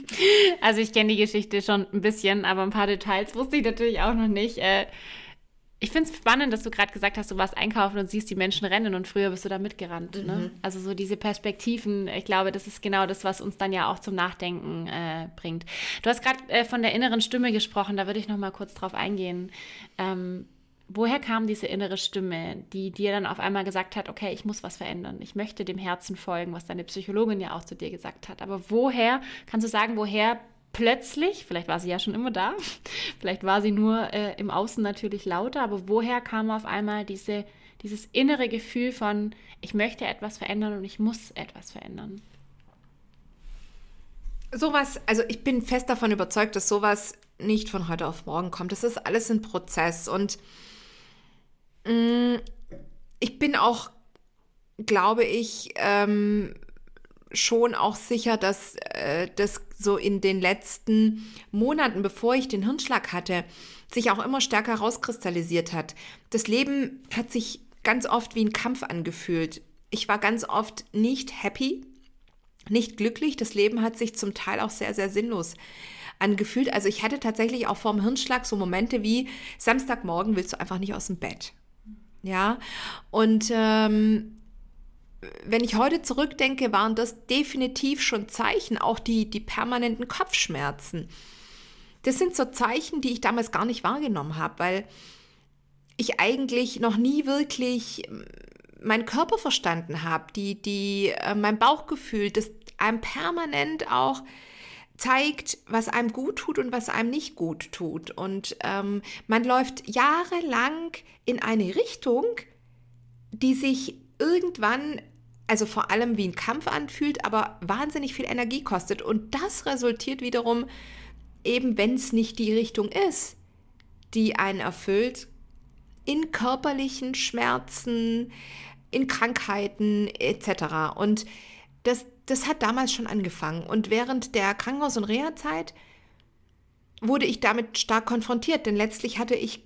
also ich kenne die Geschichte schon ein bisschen, aber ein paar Details wusste ich natürlich auch noch nicht. Äh, ich finde es spannend, dass du gerade gesagt hast, du warst einkaufen und siehst die Menschen rennen und früher bist du da mitgerannt. Ne? Mhm. Ne? Also so diese Perspektiven, ich glaube, das ist genau das, was uns dann ja auch zum Nachdenken äh, bringt. Du hast gerade äh, von der inneren Stimme gesprochen, da würde ich noch mal kurz drauf eingehen. Ähm, woher kam diese innere Stimme, die dir dann auf einmal gesagt hat, okay, ich muss was verändern, ich möchte dem Herzen folgen, was deine Psychologin ja auch zu dir gesagt hat. Aber woher, kannst du sagen, woher plötzlich, vielleicht war sie ja schon immer da, vielleicht war sie nur äh, im Außen natürlich lauter, aber woher kam auf einmal diese, dieses innere Gefühl von, ich möchte etwas verändern und ich muss etwas verändern? Sowas, also ich bin fest davon überzeugt, dass sowas nicht von heute auf morgen kommt. Das ist alles ein Prozess und ich bin auch, glaube ich, ähm, schon auch sicher, dass äh, das so in den letzten Monaten, bevor ich den Hirnschlag hatte, sich auch immer stärker rauskristallisiert hat. Das Leben hat sich ganz oft wie ein Kampf angefühlt. Ich war ganz oft nicht happy, nicht glücklich. Das Leben hat sich zum Teil auch sehr, sehr sinnlos angefühlt. Also ich hatte tatsächlich auch vor dem Hirnschlag so Momente wie Samstagmorgen willst du einfach nicht aus dem Bett. Ja, und ähm, wenn ich heute zurückdenke, waren das definitiv schon Zeichen, auch die, die permanenten Kopfschmerzen. Das sind so Zeichen, die ich damals gar nicht wahrgenommen habe, weil ich eigentlich noch nie wirklich ähm, meinen Körper verstanden habe, die, die, äh, mein Bauchgefühl, das einem permanent auch zeigt, was einem gut tut und was einem nicht gut tut. Und ähm, man läuft jahrelang in eine Richtung, die sich irgendwann also vor allem wie ein Kampf anfühlt, aber wahnsinnig viel Energie kostet. Und das resultiert wiederum, eben wenn es nicht die Richtung ist, die einen erfüllt, in körperlichen Schmerzen, in Krankheiten etc. Und das, das hat damals schon angefangen. Und während der Krankenhaus- und Reha-Zeit wurde ich damit stark konfrontiert, denn letztlich hatte ich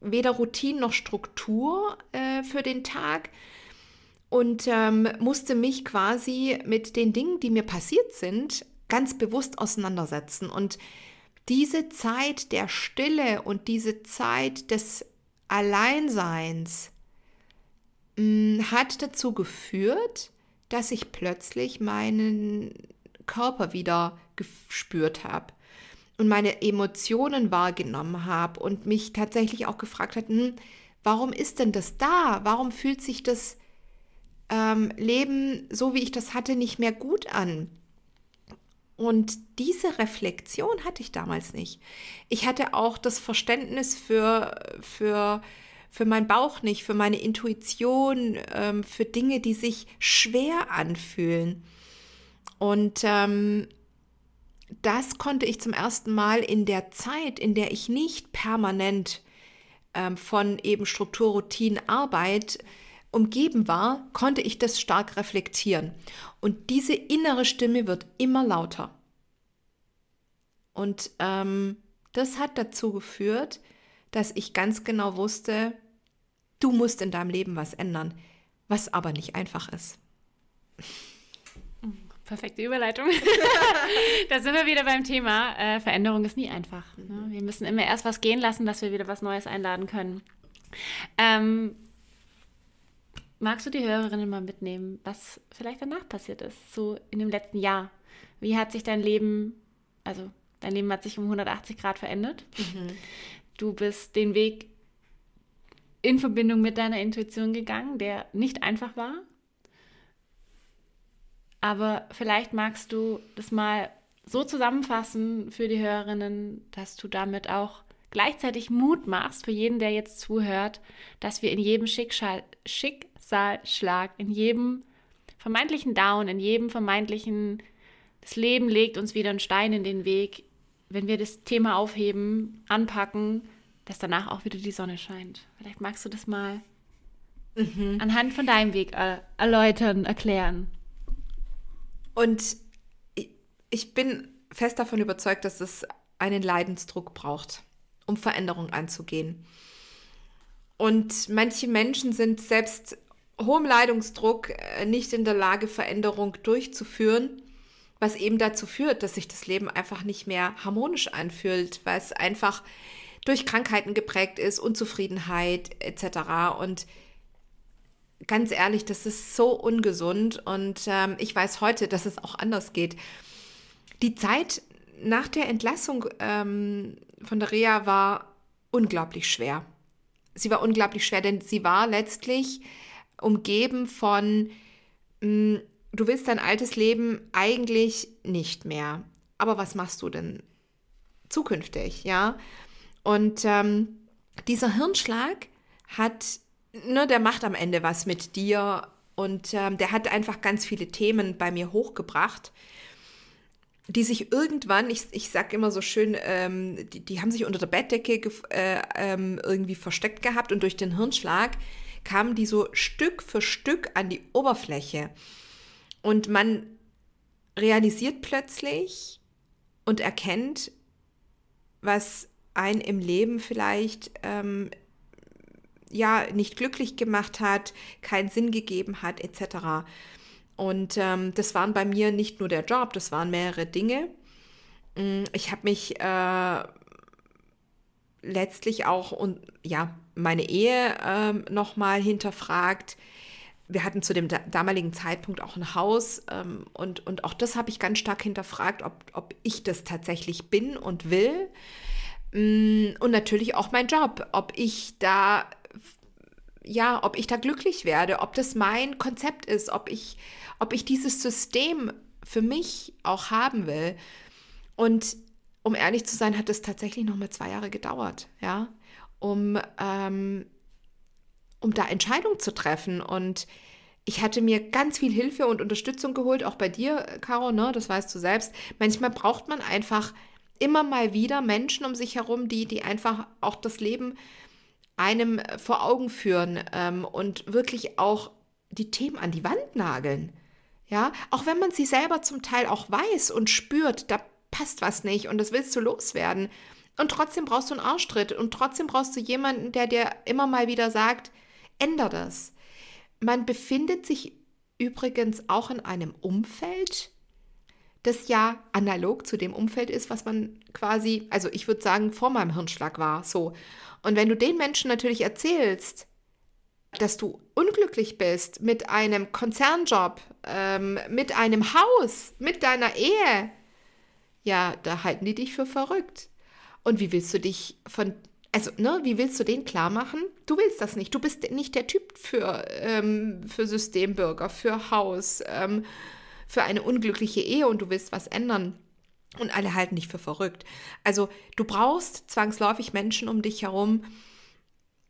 weder Routine noch Struktur äh, für den Tag und ähm, musste mich quasi mit den Dingen, die mir passiert sind, ganz bewusst auseinandersetzen. Und diese Zeit der Stille und diese Zeit des Alleinseins mh, hm, hat dazu geführt, dass ich plötzlich meinen Körper wieder gespürt habe und meine Emotionen wahrgenommen habe und mich tatsächlich auch gefragt hat, hm, warum ist denn das da? Warum fühlt sich das ähm, Leben, so wie ich das hatte, nicht mehr gut an. Und diese Reflexion hatte ich damals nicht. Ich hatte auch das Verständnis für, für, für meinen Bauch nicht, für meine Intuition, ähm, für Dinge, die sich schwer anfühlen. Und ähm, das konnte ich zum ersten Mal in der Zeit, in der ich nicht permanent ähm, von eben Struktur, Routine, Arbeit umgeben war, konnte ich das stark reflektieren. Und diese innere Stimme wird immer lauter. Und ähm, das hat dazu geführt, dass ich ganz genau wusste, du musst in deinem Leben was ändern, was aber nicht einfach ist. Perfekte Überleitung. da sind wir wieder beim Thema. Äh, Veränderung ist nie einfach. Ne? Wir müssen immer erst was gehen lassen, dass wir wieder was Neues einladen können. Ähm, magst du die Hörerinnen mal mitnehmen, was vielleicht danach passiert ist, so in dem letzten Jahr? Wie hat sich dein Leben, also dein Leben hat sich um 180 Grad verändert? Mhm. Du bist den Weg in Verbindung mit deiner Intuition gegangen, der nicht einfach war. Aber vielleicht magst du das mal so zusammenfassen für die Hörerinnen, dass du damit auch gleichzeitig Mut machst für jeden, der jetzt zuhört, dass wir in jedem Schicksal, Schicksalsschlag, in jedem vermeintlichen Down, in jedem vermeintlichen, das Leben legt uns wieder einen Stein in den Weg, wenn wir das Thema aufheben, anpacken, dass danach auch wieder die Sonne scheint. Vielleicht magst du das mal mhm. anhand von deinem Weg erläutern, erklären. Und ich bin fest davon überzeugt, dass es einen Leidensdruck braucht, um Veränderung anzugehen. Und manche Menschen sind selbst hohem Leidungsdruck äh, nicht in der Lage, Veränderung durchzuführen, was eben dazu führt, dass sich das Leben einfach nicht mehr harmonisch anfühlt, weil es einfach durch Krankheiten geprägt ist, Unzufriedenheit etc. Und ganz ehrlich, das ist so ungesund und ähm, ich weiß heute, dass es auch anders geht. Die Zeit nach der Entlassung ähm, von der Reha war unglaublich schwer. Sie war unglaublich schwer, denn sie war letztlich umgeben von, mh, hm, du willst dein altes Leben eigentlich nicht mehr. Aber was machst du denn zukünftig, ja? Und ähm, dieser Hirnschlag hat ne, der macht am Ende was mit dir und ähm, der hat einfach ganz viele Themen bei mir hochgebracht, die sich irgendwann, ich, ich sag immer so schön, ähm, die, die haben sich unter der Bettdecke äh, ähm, irgendwie versteckt gehabt und durch den Hirnschlag kamen die so Stück für Stück an die Oberfläche. Und man realisiert plötzlich und erkennt, was ein im Leben vielleicht ähm, ja nicht glücklich gemacht hat, keinen Sinn gegeben hat, etc. Und ähm, das waren bei mir nicht nur der Job, das waren mehrere Dinge. Mm, ich habe mich äh, letztlich auch und ja meine Ehe äh, noch mal hinterfragt. Wir hatten zu dem damaligen Zeitpunkt auch ein Haus ähm, und, und auch das habe ich ganz stark hinterfragt, ob, ob ich das tatsächlich bin und will. Mm, und natürlich auch mein Job, ob ich da ja, ob ich da glücklich werde, ob das mein Konzept ist, ob ich, ob ich dieses System für mich auch haben will. Und um ehrlich zu sein, hat es tatsächlich noch mal zwei Jahre gedauert, ja, um, ähm, um da Entscheidungen zu treffen. Und ich hatte mir ganz viel Hilfe und Unterstützung geholt, auch bei dir, Caro, ne? Das weißt du selbst. Manchmal braucht man einfach immer mal wieder Menschen um sich herum, die, die einfach auch das Leben einem vor Augen führen ähm, und wirklich auch die Themen an die Wand nageln. Ja, auch wenn man sie selber zum Teil auch weiß und spürt, da passt was nicht und das willst du loswerden. Und trotzdem brauchst du einen Arschtritt und trotzdem brauchst du jemanden, der dir immer mal wieder sagt, änder das. Man befindet sich übrigens auch in einem Umfeld, das ja analog zu dem Umfeld ist, was man quasi, also ich würde sagen, vor meinem Hirnschlag war, so. Und wenn du den Menschen natürlich erzählst, dass du unglücklich bist mit einem Konzernjob, ähm, mit einem Haus, mit deiner Ehe, ja, da halten die dich für verrückt. Und wie willst du dich von, also, ne, wie willst du den klar machen? Du willst das nicht. Du bist nicht der Typ für, ähm, für Systembürger, für Haus, ähm, für eine unglückliche Ehe und du willst was ändern. Und alle halten dich für verrückt. Also du brauchst zwangsläufig Menschen um dich herum,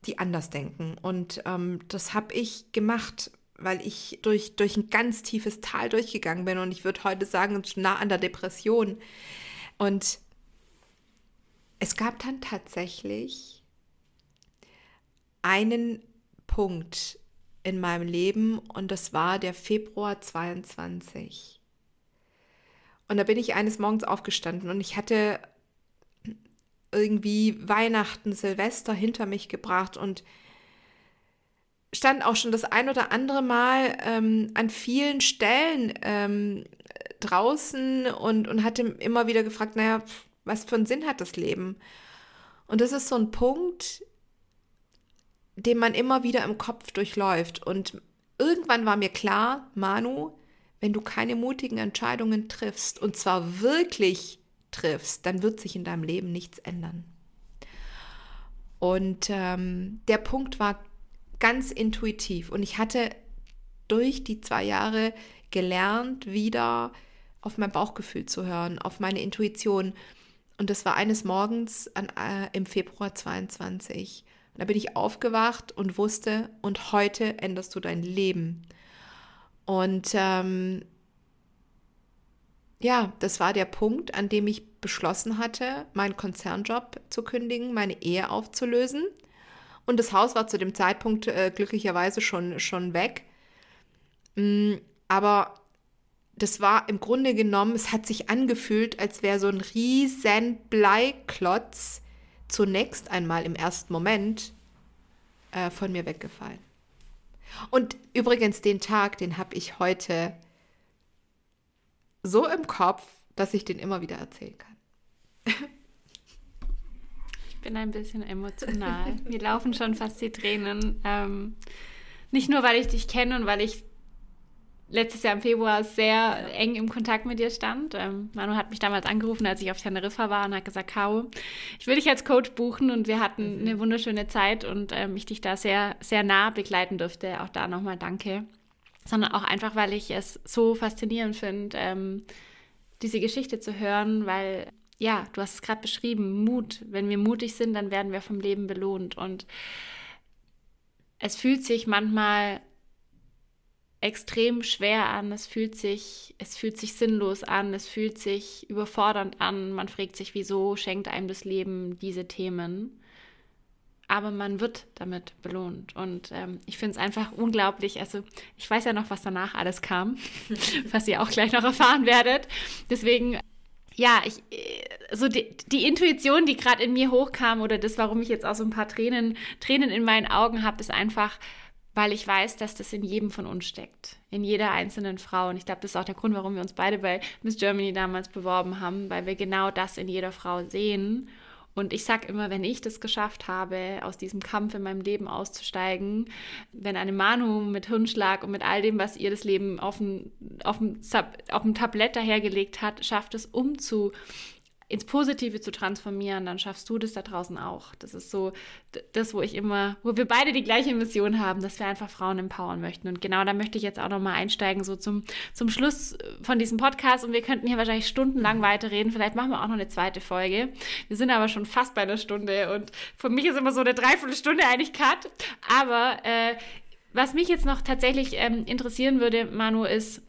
die anders denken. Und ähm, das habe ich gemacht, weil ich durch, durch ein ganz tiefes Tal durchgegangen bin. Und ich würde heute sagen, nah an der Depression. Und es gab dann tatsächlich einen Punkt in meinem Leben und das war der Februar 22. Und da bin ich eines Morgens aufgestanden und ich hatte irgendwie Weihnachten, Silvester hinter mich gebracht und stand auch schon das ein oder andere Mal ähm, an vielen Stellen ähm, draußen und, und hatte immer wieder gefragt, naja, was für einen Sinn hat das Leben? Und das ist so ein Punkt, den man immer wieder im Kopf durchläuft. Und irgendwann war mir klar, Manu, wenn du keine mutigen Entscheidungen triffst, und zwar wirklich triffst, dann wird sich in deinem Leben nichts ändern. Und ähm, der Punkt war ganz intuitiv. Und ich hatte durch die zwei Jahre gelernt, wieder auf mein Bauchgefühl zu hören, auf meine Intuition. Und das war eines Morgens an, äh, im Februar 22. Und da bin ich aufgewacht und wusste, und heute änderst du dein Leben. Und ähm, ja, das war der Punkt, an dem ich beschlossen hatte, meinen Konzernjob zu kündigen, meine Ehe aufzulösen. Und das Haus war zu dem Zeitpunkt äh, glücklicherweise schon, schon weg. Mm, aber das war im Grunde genommen, es hat sich angefühlt, als wäre so ein riesen Bleiklotz zunächst einmal im ersten Moment äh, von mir weggefallen. Und übrigens, den Tag, den habe ich heute so im Kopf, dass ich den immer wieder erzählen kann. Ich bin ein bisschen emotional. Mir laufen schon fast die Tränen. Ähm, nicht nur, weil ich dich kenne und weil ich letztes Jahr im Februar sehr ja. eng im Kontakt mit dir stand. Ähm, Manu hat mich damals angerufen, als ich auf Teneriffa war und hat gesagt, Caro, ich will dich als Coach buchen und wir hatten mhm. eine wunderschöne Zeit und ähm, ich dich da sehr, sehr nah begleiten durfte. Auch da nochmal danke. Sondern auch einfach, weil ich es so faszinierend finde, ähm, diese Geschichte zu hören, weil ja, du hast es gerade beschrieben, Mut. Wenn wir mutig sind, dann werden wir vom Leben belohnt und es fühlt sich manchmal extrem schwer an, es fühlt sich, es fühlt sich sinnlos an, es fühlt sich überfordernd an. Man fragt sich, wieso schenkt einem das Leben diese Themen? Aber man wird damit belohnt. Und ähm, ich finde es einfach unglaublich. Also, ich weiß ja noch, was danach alles kam, was ihr auch gleich noch erfahren werdet. Deswegen, ja, ich, äh, so die, die Intuition, die gerade in mir hochkam, oder das, warum ich jetzt auch so ein paar Tränen, Tränen in meinen Augen habe, ist einfach, weil ich weiß, dass das in jedem von uns steckt, in jeder einzelnen Frau. Und ich glaube, das ist auch der Grund, warum wir uns beide bei Miss Germany damals beworben haben, weil wir genau das in jeder Frau sehen. Und ich sage immer, wenn ich das geschafft habe, aus diesem Kampf in meinem Leben auszusteigen, wenn eine Manu mit Hirnschlag und mit all dem, was ihr das Leben auf dem, auf dem, auf dem Tablett dahergelegt hat, schafft es umzu ins Positive zu transformieren, dann schaffst du das da draußen auch. Das ist so das, wo ich immer, wo wir beide die gleiche Mission haben, dass wir einfach Frauen empowern möchten. Und genau da möchte ich jetzt auch nochmal einsteigen, so zum, zum Schluss von diesem Podcast. Und wir könnten hier wahrscheinlich stundenlang weiterreden. Vielleicht machen wir auch noch eine zweite Folge. Wir sind aber schon fast bei einer Stunde und für mich ist immer so eine Dreiviertelstunde eigentlich Cut. Aber äh, was mich jetzt noch tatsächlich ähm, interessieren würde, Manu, ist,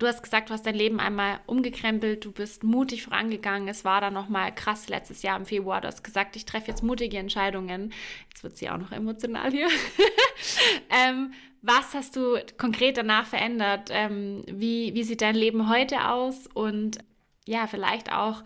Du hast gesagt, du hast dein Leben einmal umgekrempelt, du bist mutig vorangegangen. Es war dann nochmal krass letztes Jahr im Februar. Du hast gesagt, ich treffe jetzt mutige Entscheidungen. Jetzt wird sie auch noch emotional hier. ähm, was hast du konkret danach verändert? Ähm, wie, wie sieht dein Leben heute aus? Und ja, vielleicht auch,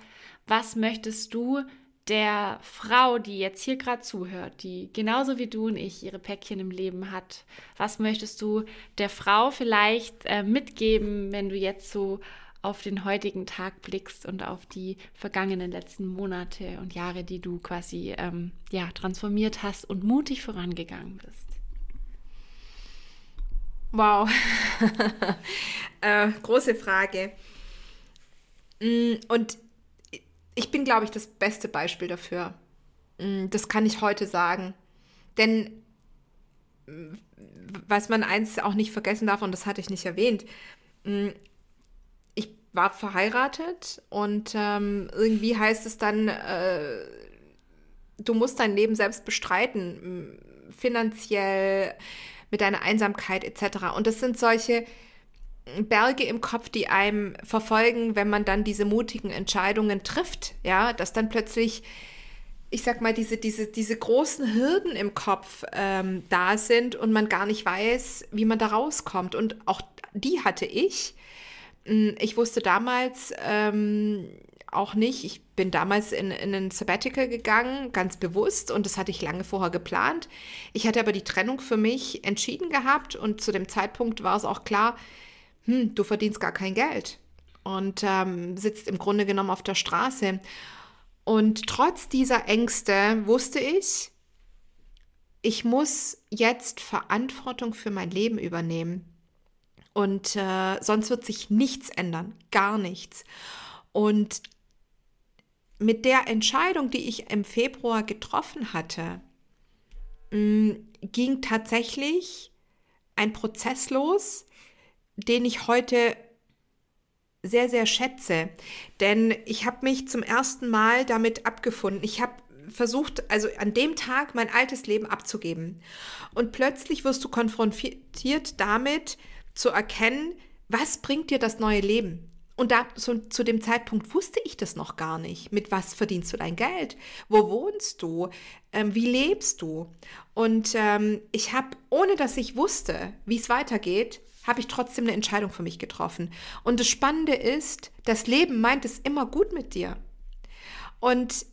was möchtest du der Frau, die jetzt hier gerade zuhört, die genauso wie du und ich ihre Päckchen im Leben hat, was möchtest du der Frau vielleicht äh, mitgeben, wenn du jetzt so auf den heutigen Tag blickst und auf die vergangenen letzten Monate und Jahre, die du quasi ähm, ja, transformiert hast und mutig vorangegangen bist? Wow, äh, große Frage. Mm, und ich bin, glaube ich, das beste Beispiel dafür. Mm, das kann ich heute sagen. Denn was man eins auch nicht vergessen darf, und das hatte ich nicht erwähnt, mm, ich war verheiratet und ähm, irgendwie heißt es dann, äh, du musst dein Leben selbst bestreiten, finanziell, mit deiner Einsamkeit etc. Und das sind solche Berge im Kopf, die einem verfolgen, wenn man dann diese mutigen Entscheidungen trifft, ja, dass dann plötzlich, ich sag mal, diese, diese, diese großen Hürden im Kopf ähm, da sind und man gar nicht weiß, wie man da rauskommt. Und auch die hatte ich. Hm, ich wusste damals ähm, auch nicht, ich bin damals in, in ein Sabbatical gegangen, ganz bewusst, und das hatte ich lange vorher geplant. Ich hatte aber die Trennung für mich entschieden gehabt und zu dem Zeitpunkt war es auch klar, hm, du verdienst gar kein Geld und ähm, sitzt im Grunde genommen auf der Straße. Und trotz dieser Ängste wusste ich, ich muss jetzt Verantwortung für mein Leben übernehmen. Und äh, sonst wird sich nichts ändern, gar nichts. Und mit der Entscheidung, die ich im Februar getroffen hatte, mh, hm, ging tatsächlich ein Prozess los, den ich heute sehr, sehr schätze. Denn ich habe mich zum ersten Mal damit abgefunden. Ich habe versucht, also an dem Tag mein altes Leben abzugeben. Und plötzlich wirst du konfrontiert damit zu erkennen, was bringt dir das neue Leben? Und da, so, zu dem Zeitpunkt wusste ich das noch gar nicht. Mit was verdienst du dein Geld? Wo wohnst du? Ähm, wie lebst du? Und ähm, ich habe, ohne dass ich wusste, wie es weitergeht, habe ich trotzdem eine Entscheidung für mich getroffen. Und das Spannende ist, das Leben meint es immer gut mit dir. Und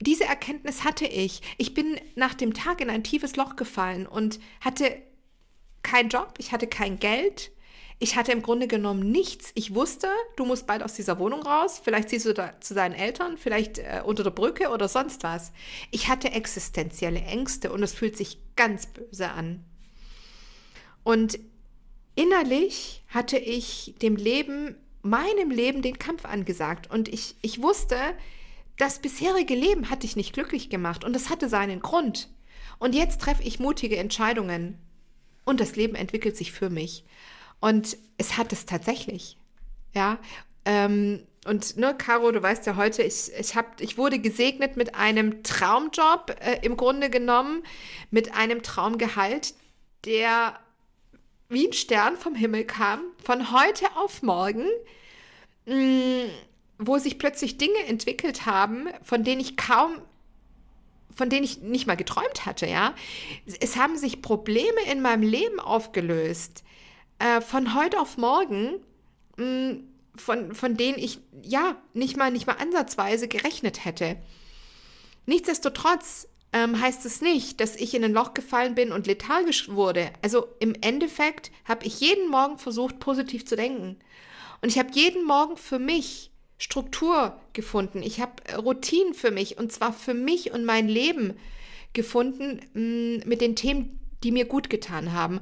diese Erkenntnis hatte ich. Ich bin nach dem Tag in ein tiefes Loch gefallen und hatte keinen Job, ich hatte kein Geld, ich hatte im Grunde genommen nichts. Ich wusste, du musst bald aus dieser Wohnung raus, vielleicht ziehst du da zu deinen Eltern, vielleicht äh, unter der Brücke oder sonst was. Ich hatte existenzielle Ängste und es fühlt sich ganz böse an. Und innerlich hatte ich dem Leben, meinem Leben den Kampf angesagt. Und ich, ich wusste, das bisherige Leben hatte ich nicht glücklich gemacht und das hatte seinen Grund. Und jetzt treffe ich mutige Entscheidungen und das Leben entwickelt sich für mich. Und es hat es tatsächlich. Ja. Ähm, und ne, Caro, du weißt ja heute, ich, ich, hab, ich wurde gesegnet mit einem Traumjob äh, im Grunde genommen, mit einem Traumgehalt, der wie ein Stern vom Himmel kam, von heute auf morgen, mh, mm, wo sich plötzlich Dinge entwickelt haben, von denen ich kaum von denen ich nicht mal geträumt hatte, ja. Es haben sich Probleme in meinem Leben aufgelöst, äh, von heute auf morgen, mh, mm, von, von denen ich ja nicht mal, nicht mal ansatzweise gerechnet hätte. Nichtsdestotrotz ähm, heißt es nicht, dass ich in ein Loch gefallen bin und lethargisch wurde. Also im Endeffekt habe ich jeden Morgen versucht, positiv zu denken. Und ich habe jeden Morgen für mich Struktur gefunden. Ich habe äh, Routinen für mich und zwar für mich und mein Leben gefunden mh, mm, mit den Themen, die mir gut getan haben.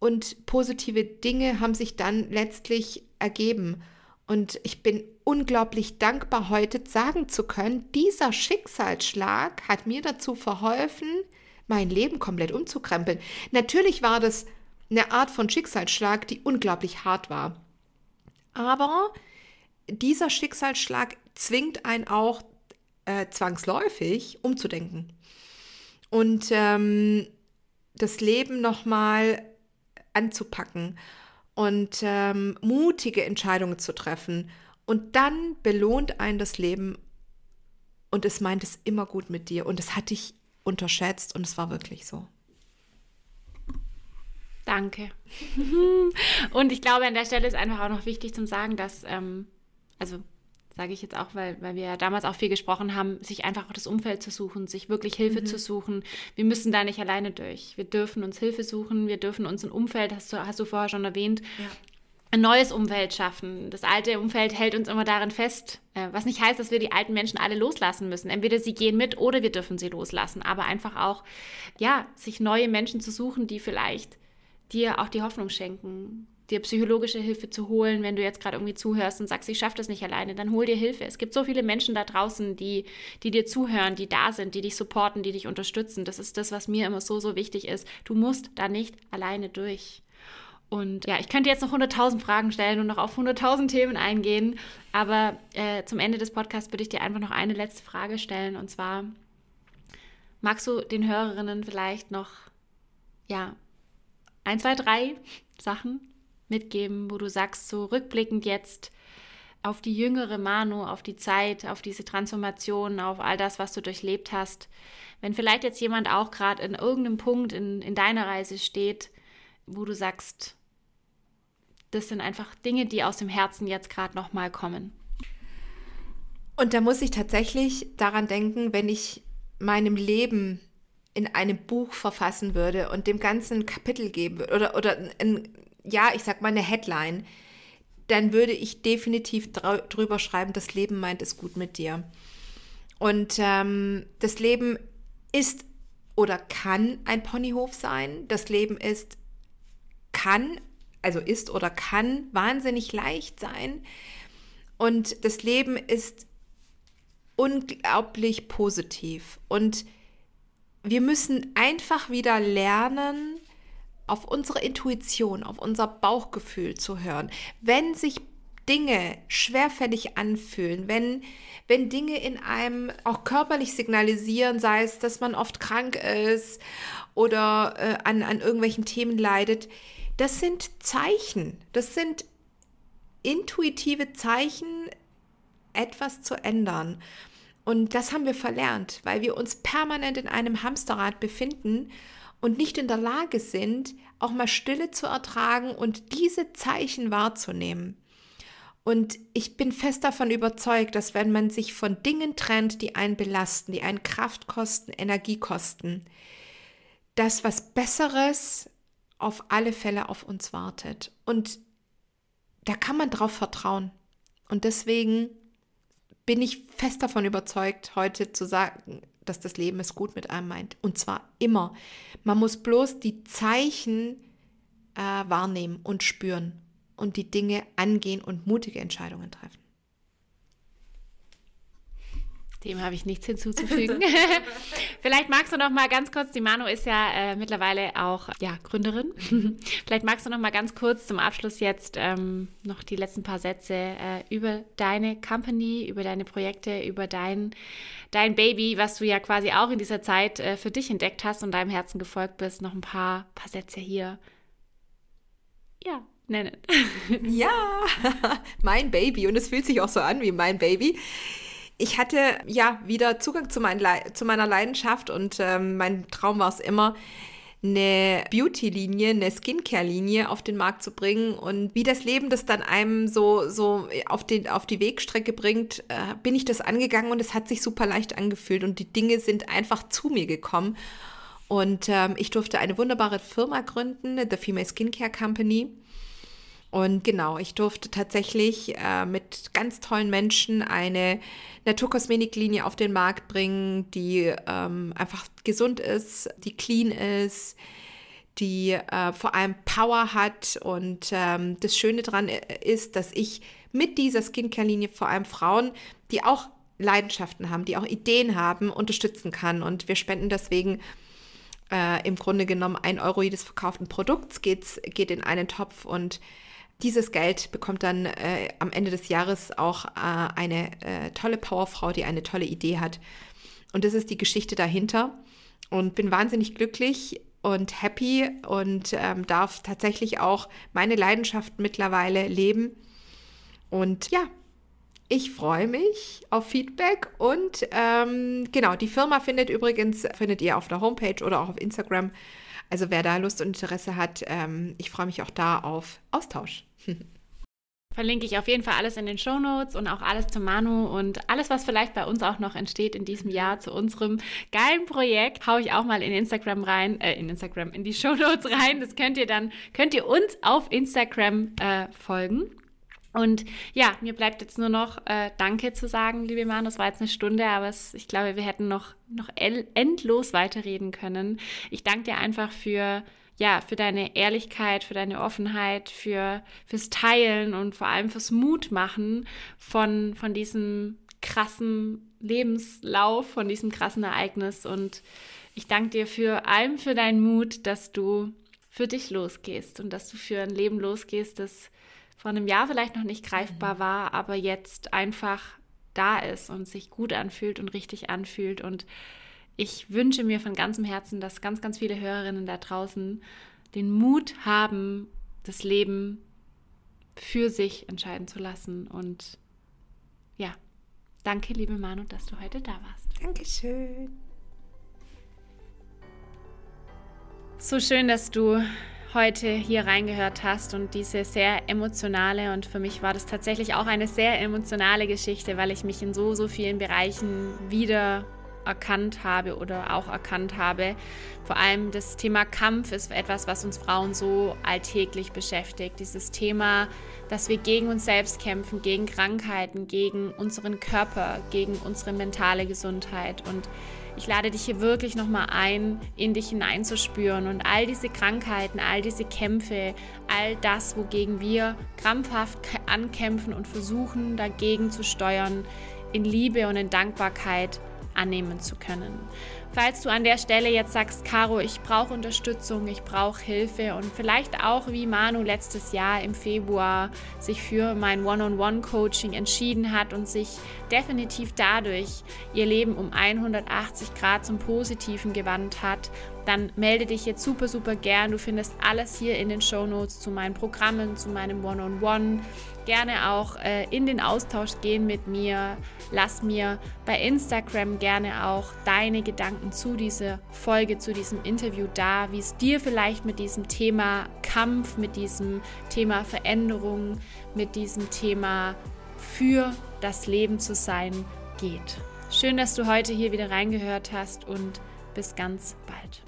Und positive Dinge haben sich dann letztlich ergeben. Und ich bin unglaublich dankbar, heute sagen zu können, dieser Schicksalsschlag hat mir dazu verholfen, mein Leben komplett umzukrempeln. Natürlich war das eine Art von Schicksalsschlag, die unglaublich hart war. Aber dieser Schicksalsschlag zwingt einen auch äh, zwangsläufig umzudenken und ähm, das Leben nochmal anzupacken und ähm, mutige Entscheidungen zu treffen. Und dann belohnt ein das Leben und es meint es immer gut mit dir. Und das hatte ich unterschätzt und es war wirklich so. Danke. und ich glaube, an der Stelle ist einfach auch noch wichtig zu sagen, dass, ähm, also sage ich jetzt auch, weil, weil wir ja damals auch viel gesprochen haben, sich einfach auch das Umfeld zu suchen, sich wirklich Hilfe mhm. zu suchen. Wir müssen da nicht alleine durch. Wir dürfen uns Hilfe suchen, wir dürfen uns ein Umfeld, hast du, hast du vorher schon erwähnt, ja. ein neues Umfeld schaffen. Das alte Umfeld hält uns immer darin fest, äh, was nicht heißt, dass wir die alten Menschen alle loslassen müssen. Entweder sie gehen mit oder wir dürfen sie loslassen. Aber einfach auch, ja, sich neue Menschen zu suchen, die vielleicht dir auch die Hoffnung schenken, dir psychologische Hilfe zu holen, wenn du jetzt gerade irgendwie zuhörst und sagst, ich schaffe das nicht alleine, dann hol dir Hilfe. Es gibt so viele Menschen da draußen, die, die dir zuhören, die da sind, die dich supporten, die dich unterstützen. Das ist das, was mir immer so, so wichtig ist. Du musst da nicht alleine durch. Und ja, ich könnte jetzt noch 100.000 Fragen stellen und noch auf 100.000 Themen eingehen, aber äh, zum Ende des Podcasts würde ich dir einfach noch eine letzte Frage stellen und zwar, magst du den Hörerinnen vielleicht noch, ja, ein, zwei, drei Sachen mitgeben, wo du sagst, so rückblickend jetzt auf die jüngere Manu, auf die Zeit, auf diese Transformation, auf all das, was du durchlebt hast. Wenn vielleicht jetzt jemand auch gerade in irgendeinem Punkt in, in deiner Reise steht, wo du sagst, das sind einfach Dinge, die aus dem Herzen jetzt gerade nochmal kommen. Und da muss ich tatsächlich daran denken, wenn ich meinem Leben in einem Buch verfassen würde und dem ganzen Kapitel geben würde oder, oder ein, ja, ich sag mal eine Headline, dann würde ich definitiv drüber schreiben, das Leben meint es gut mit dir. Und ähm, das Leben ist oder kann ein Ponyhof sein. Das Leben ist, kann, also ist oder kann wahnsinnig leicht sein. Und das Leben ist unglaublich positiv. Und wir müssen einfach wieder lernen, auf unsere Intuition, auf unser Bauchgefühl zu hören. Wenn sich Dinge schwerfällig anfühlen, wenn, wenn Dinge in einem auch körperlich signalisieren, sei es, dass man oft krank ist oder äh, an, an irgendwelchen Themen leidet, das sind Zeichen, das sind intuitive Zeichen, etwas zu ändern. Und das haben wir verlernt, weil wir uns permanent in einem Hamsterrad befinden und nicht in der Lage sind, auch mal Stille zu ertragen und diese Zeichen wahrzunehmen. Und ich bin fest davon überzeugt, dass wenn man sich von Dingen trennt, die einen belasten, die einen Kraft kosten, Energie kosten, dass was Besseres auf alle Fälle auf uns wartet. Und da kann man drauf vertrauen. Und deswegen bin ich fest davon überzeugt, heute zu sagen, dass das Leben es gut mit einem meint. Und zwar immer. Man muss bloß die Zeichen äh, wahrnehmen und spüren und die Dinge angehen und mutige Entscheidungen treffen. Dem habe ich nichts hinzuzufügen. Vielleicht magst du noch mal ganz kurz, die Manu ist ja äh, mittlerweile auch ja, Gründerin. Vielleicht magst du noch mal ganz kurz zum Abschluss jetzt ähm, noch die letzten paar Sätze äh, über deine Company, über deine Projekte, über dein, dein Baby, was du ja quasi auch in dieser Zeit äh, für dich entdeckt hast und deinem Herzen gefolgt bist. Noch ein paar, paar Sätze hier. Ja, nennen. ja, mein Baby und es fühlt sich auch so an wie mein Baby ich hatte ja wieder Zugang zu, mein zu meiner Leidenschaft und ähm, mein Traum war es immer, eine Beauty-Linie, eine Skincare-Linie auf den Markt zu bringen und wie das Leben das dann einem so, so auf, den, auf die Wegstrecke bringt, äh, bin ich das angegangen und es hat sich super leicht angefühlt und die Dinge sind einfach zu mir gekommen. Und ähm, ich durfte eine wunderbare Firma gründen, The Female Skincare Company. Und genau, ich durfte tatsächlich äh, mit ganz tollen Menschen eine Naturkosmetiklinie auf den Markt bringen, die ähm, einfach gesund ist, die clean ist, die äh, vor allem Power hat. Und ähm, das Schöne daran äh, ist, dass ich mit dieser Skincare-Linie vor allem Frauen, die auch Leidenschaften haben, die auch Ideen haben, unterstützen kann. Und wir spenden deswegen äh, im Grunde genommen ein Euro jedes verkauften Produkts geht, geht in einen Topf und dieses Geld bekommt dann äh, am Ende des Jahres auch äh, eine äh, tolle Powerfrau, die eine tolle Idee hat. Und das ist die Geschichte dahinter. Und bin wahnsinnig glücklich und happy und ähm, darf tatsächlich auch meine Leidenschaft mittlerweile leben. Und ja, ich freue mich auf Feedback und ähm, genau, die Firma findet übrigens, findet ihr auf der Homepage oder auch auf Instagram. Also wer da Lust und Interesse hat, ähm, ich freue mich auch da auf Austausch. Verlinke ich auf jeden Fall alles in den Show Notes und auch alles zu Manu und alles, was vielleicht bei uns auch noch entsteht in diesem Jahr zu unserem geilen Projekt, haue ich auch mal in Instagram rein, äh, in Instagram, in die Show Notes rein. Das könnt ihr dann, könnt ihr uns auf Instagram äh, folgen. Und ja, mir bleibt jetzt nur noch äh, Danke zu sagen, liebe Manu. Es war jetzt eine Stunde, aber es, ich glaube, wir hätten noch, noch endlos weiterreden können. Ich danke dir einfach für ja, für deine Ehrlichkeit, für deine Offenheit, für, fürs Teilen und vor allem fürs Mutmachen von, von diesem krassen Lebenslauf, von diesem krassen Ereignis. Und ich danke dir für allem für deinen Mut, dass du für dich losgehst und dass du für ein Leben losgehst, das vor einem Jahr vielleicht noch nicht greifbar mhm. war, aber jetzt einfach da ist und sich gut anfühlt und richtig anfühlt. Und ich wünsche mir von ganzem Herzen, dass ganz, ganz viele Hörerinnen da draußen den Mut haben, das Leben für sich entscheiden zu lassen. Und ja, danke, liebe Manu, dass du heute da warst. Dankeschön. So schön, dass du heute hier reingehört hast und diese sehr emotionale und für mich war das tatsächlich auch eine sehr emotionale Geschichte, weil ich mich in so, so vielen Bereichen wieder erkannt habe oder auch erkannt habe. Vor allem das Thema Kampf ist etwas, was uns Frauen so alltäglich beschäftigt. Dieses Thema, dass wir gegen uns selbst kämpfen, gegen Krankheiten, gegen unseren Körper, gegen unsere mentale Gesundheit. Und ich lade dich hier wirklich nochmal ein, in dich hineinzuspüren und all diese Krankheiten, all diese Kämpfe, all das, wogegen wir krampfhaft ankämpfen und versuchen dagegen zu steuern, in Liebe und in Dankbarkeit annehmen zu können. Falls du an der Stelle jetzt sagst, Caro, ich brauche Unterstützung, ich brauche Hilfe und vielleicht auch wie Manu letztes Jahr im Februar sich für mein One-on-One-Coaching entschieden hat und sich definitiv dadurch ihr Leben um 180 Grad zum Positiven gewandt hat, dann melde dich jetzt super, super gern. Du findest alles hier in den Show Notes zu meinen Programmen, zu meinem One-on-One. -on -One. Gerne auch äh, in den Austausch gehen mit mir. Lass mir bei Instagram gerne auch deine Gedanken zu dieser Folge, zu diesem Interview da, wie es dir vielleicht mit diesem Thema Kampf, mit diesem Thema Veränderung, mit diesem Thema für das Leben zu sein geht. Schön, dass du heute hier wieder reingehört hast und bis ganz bald.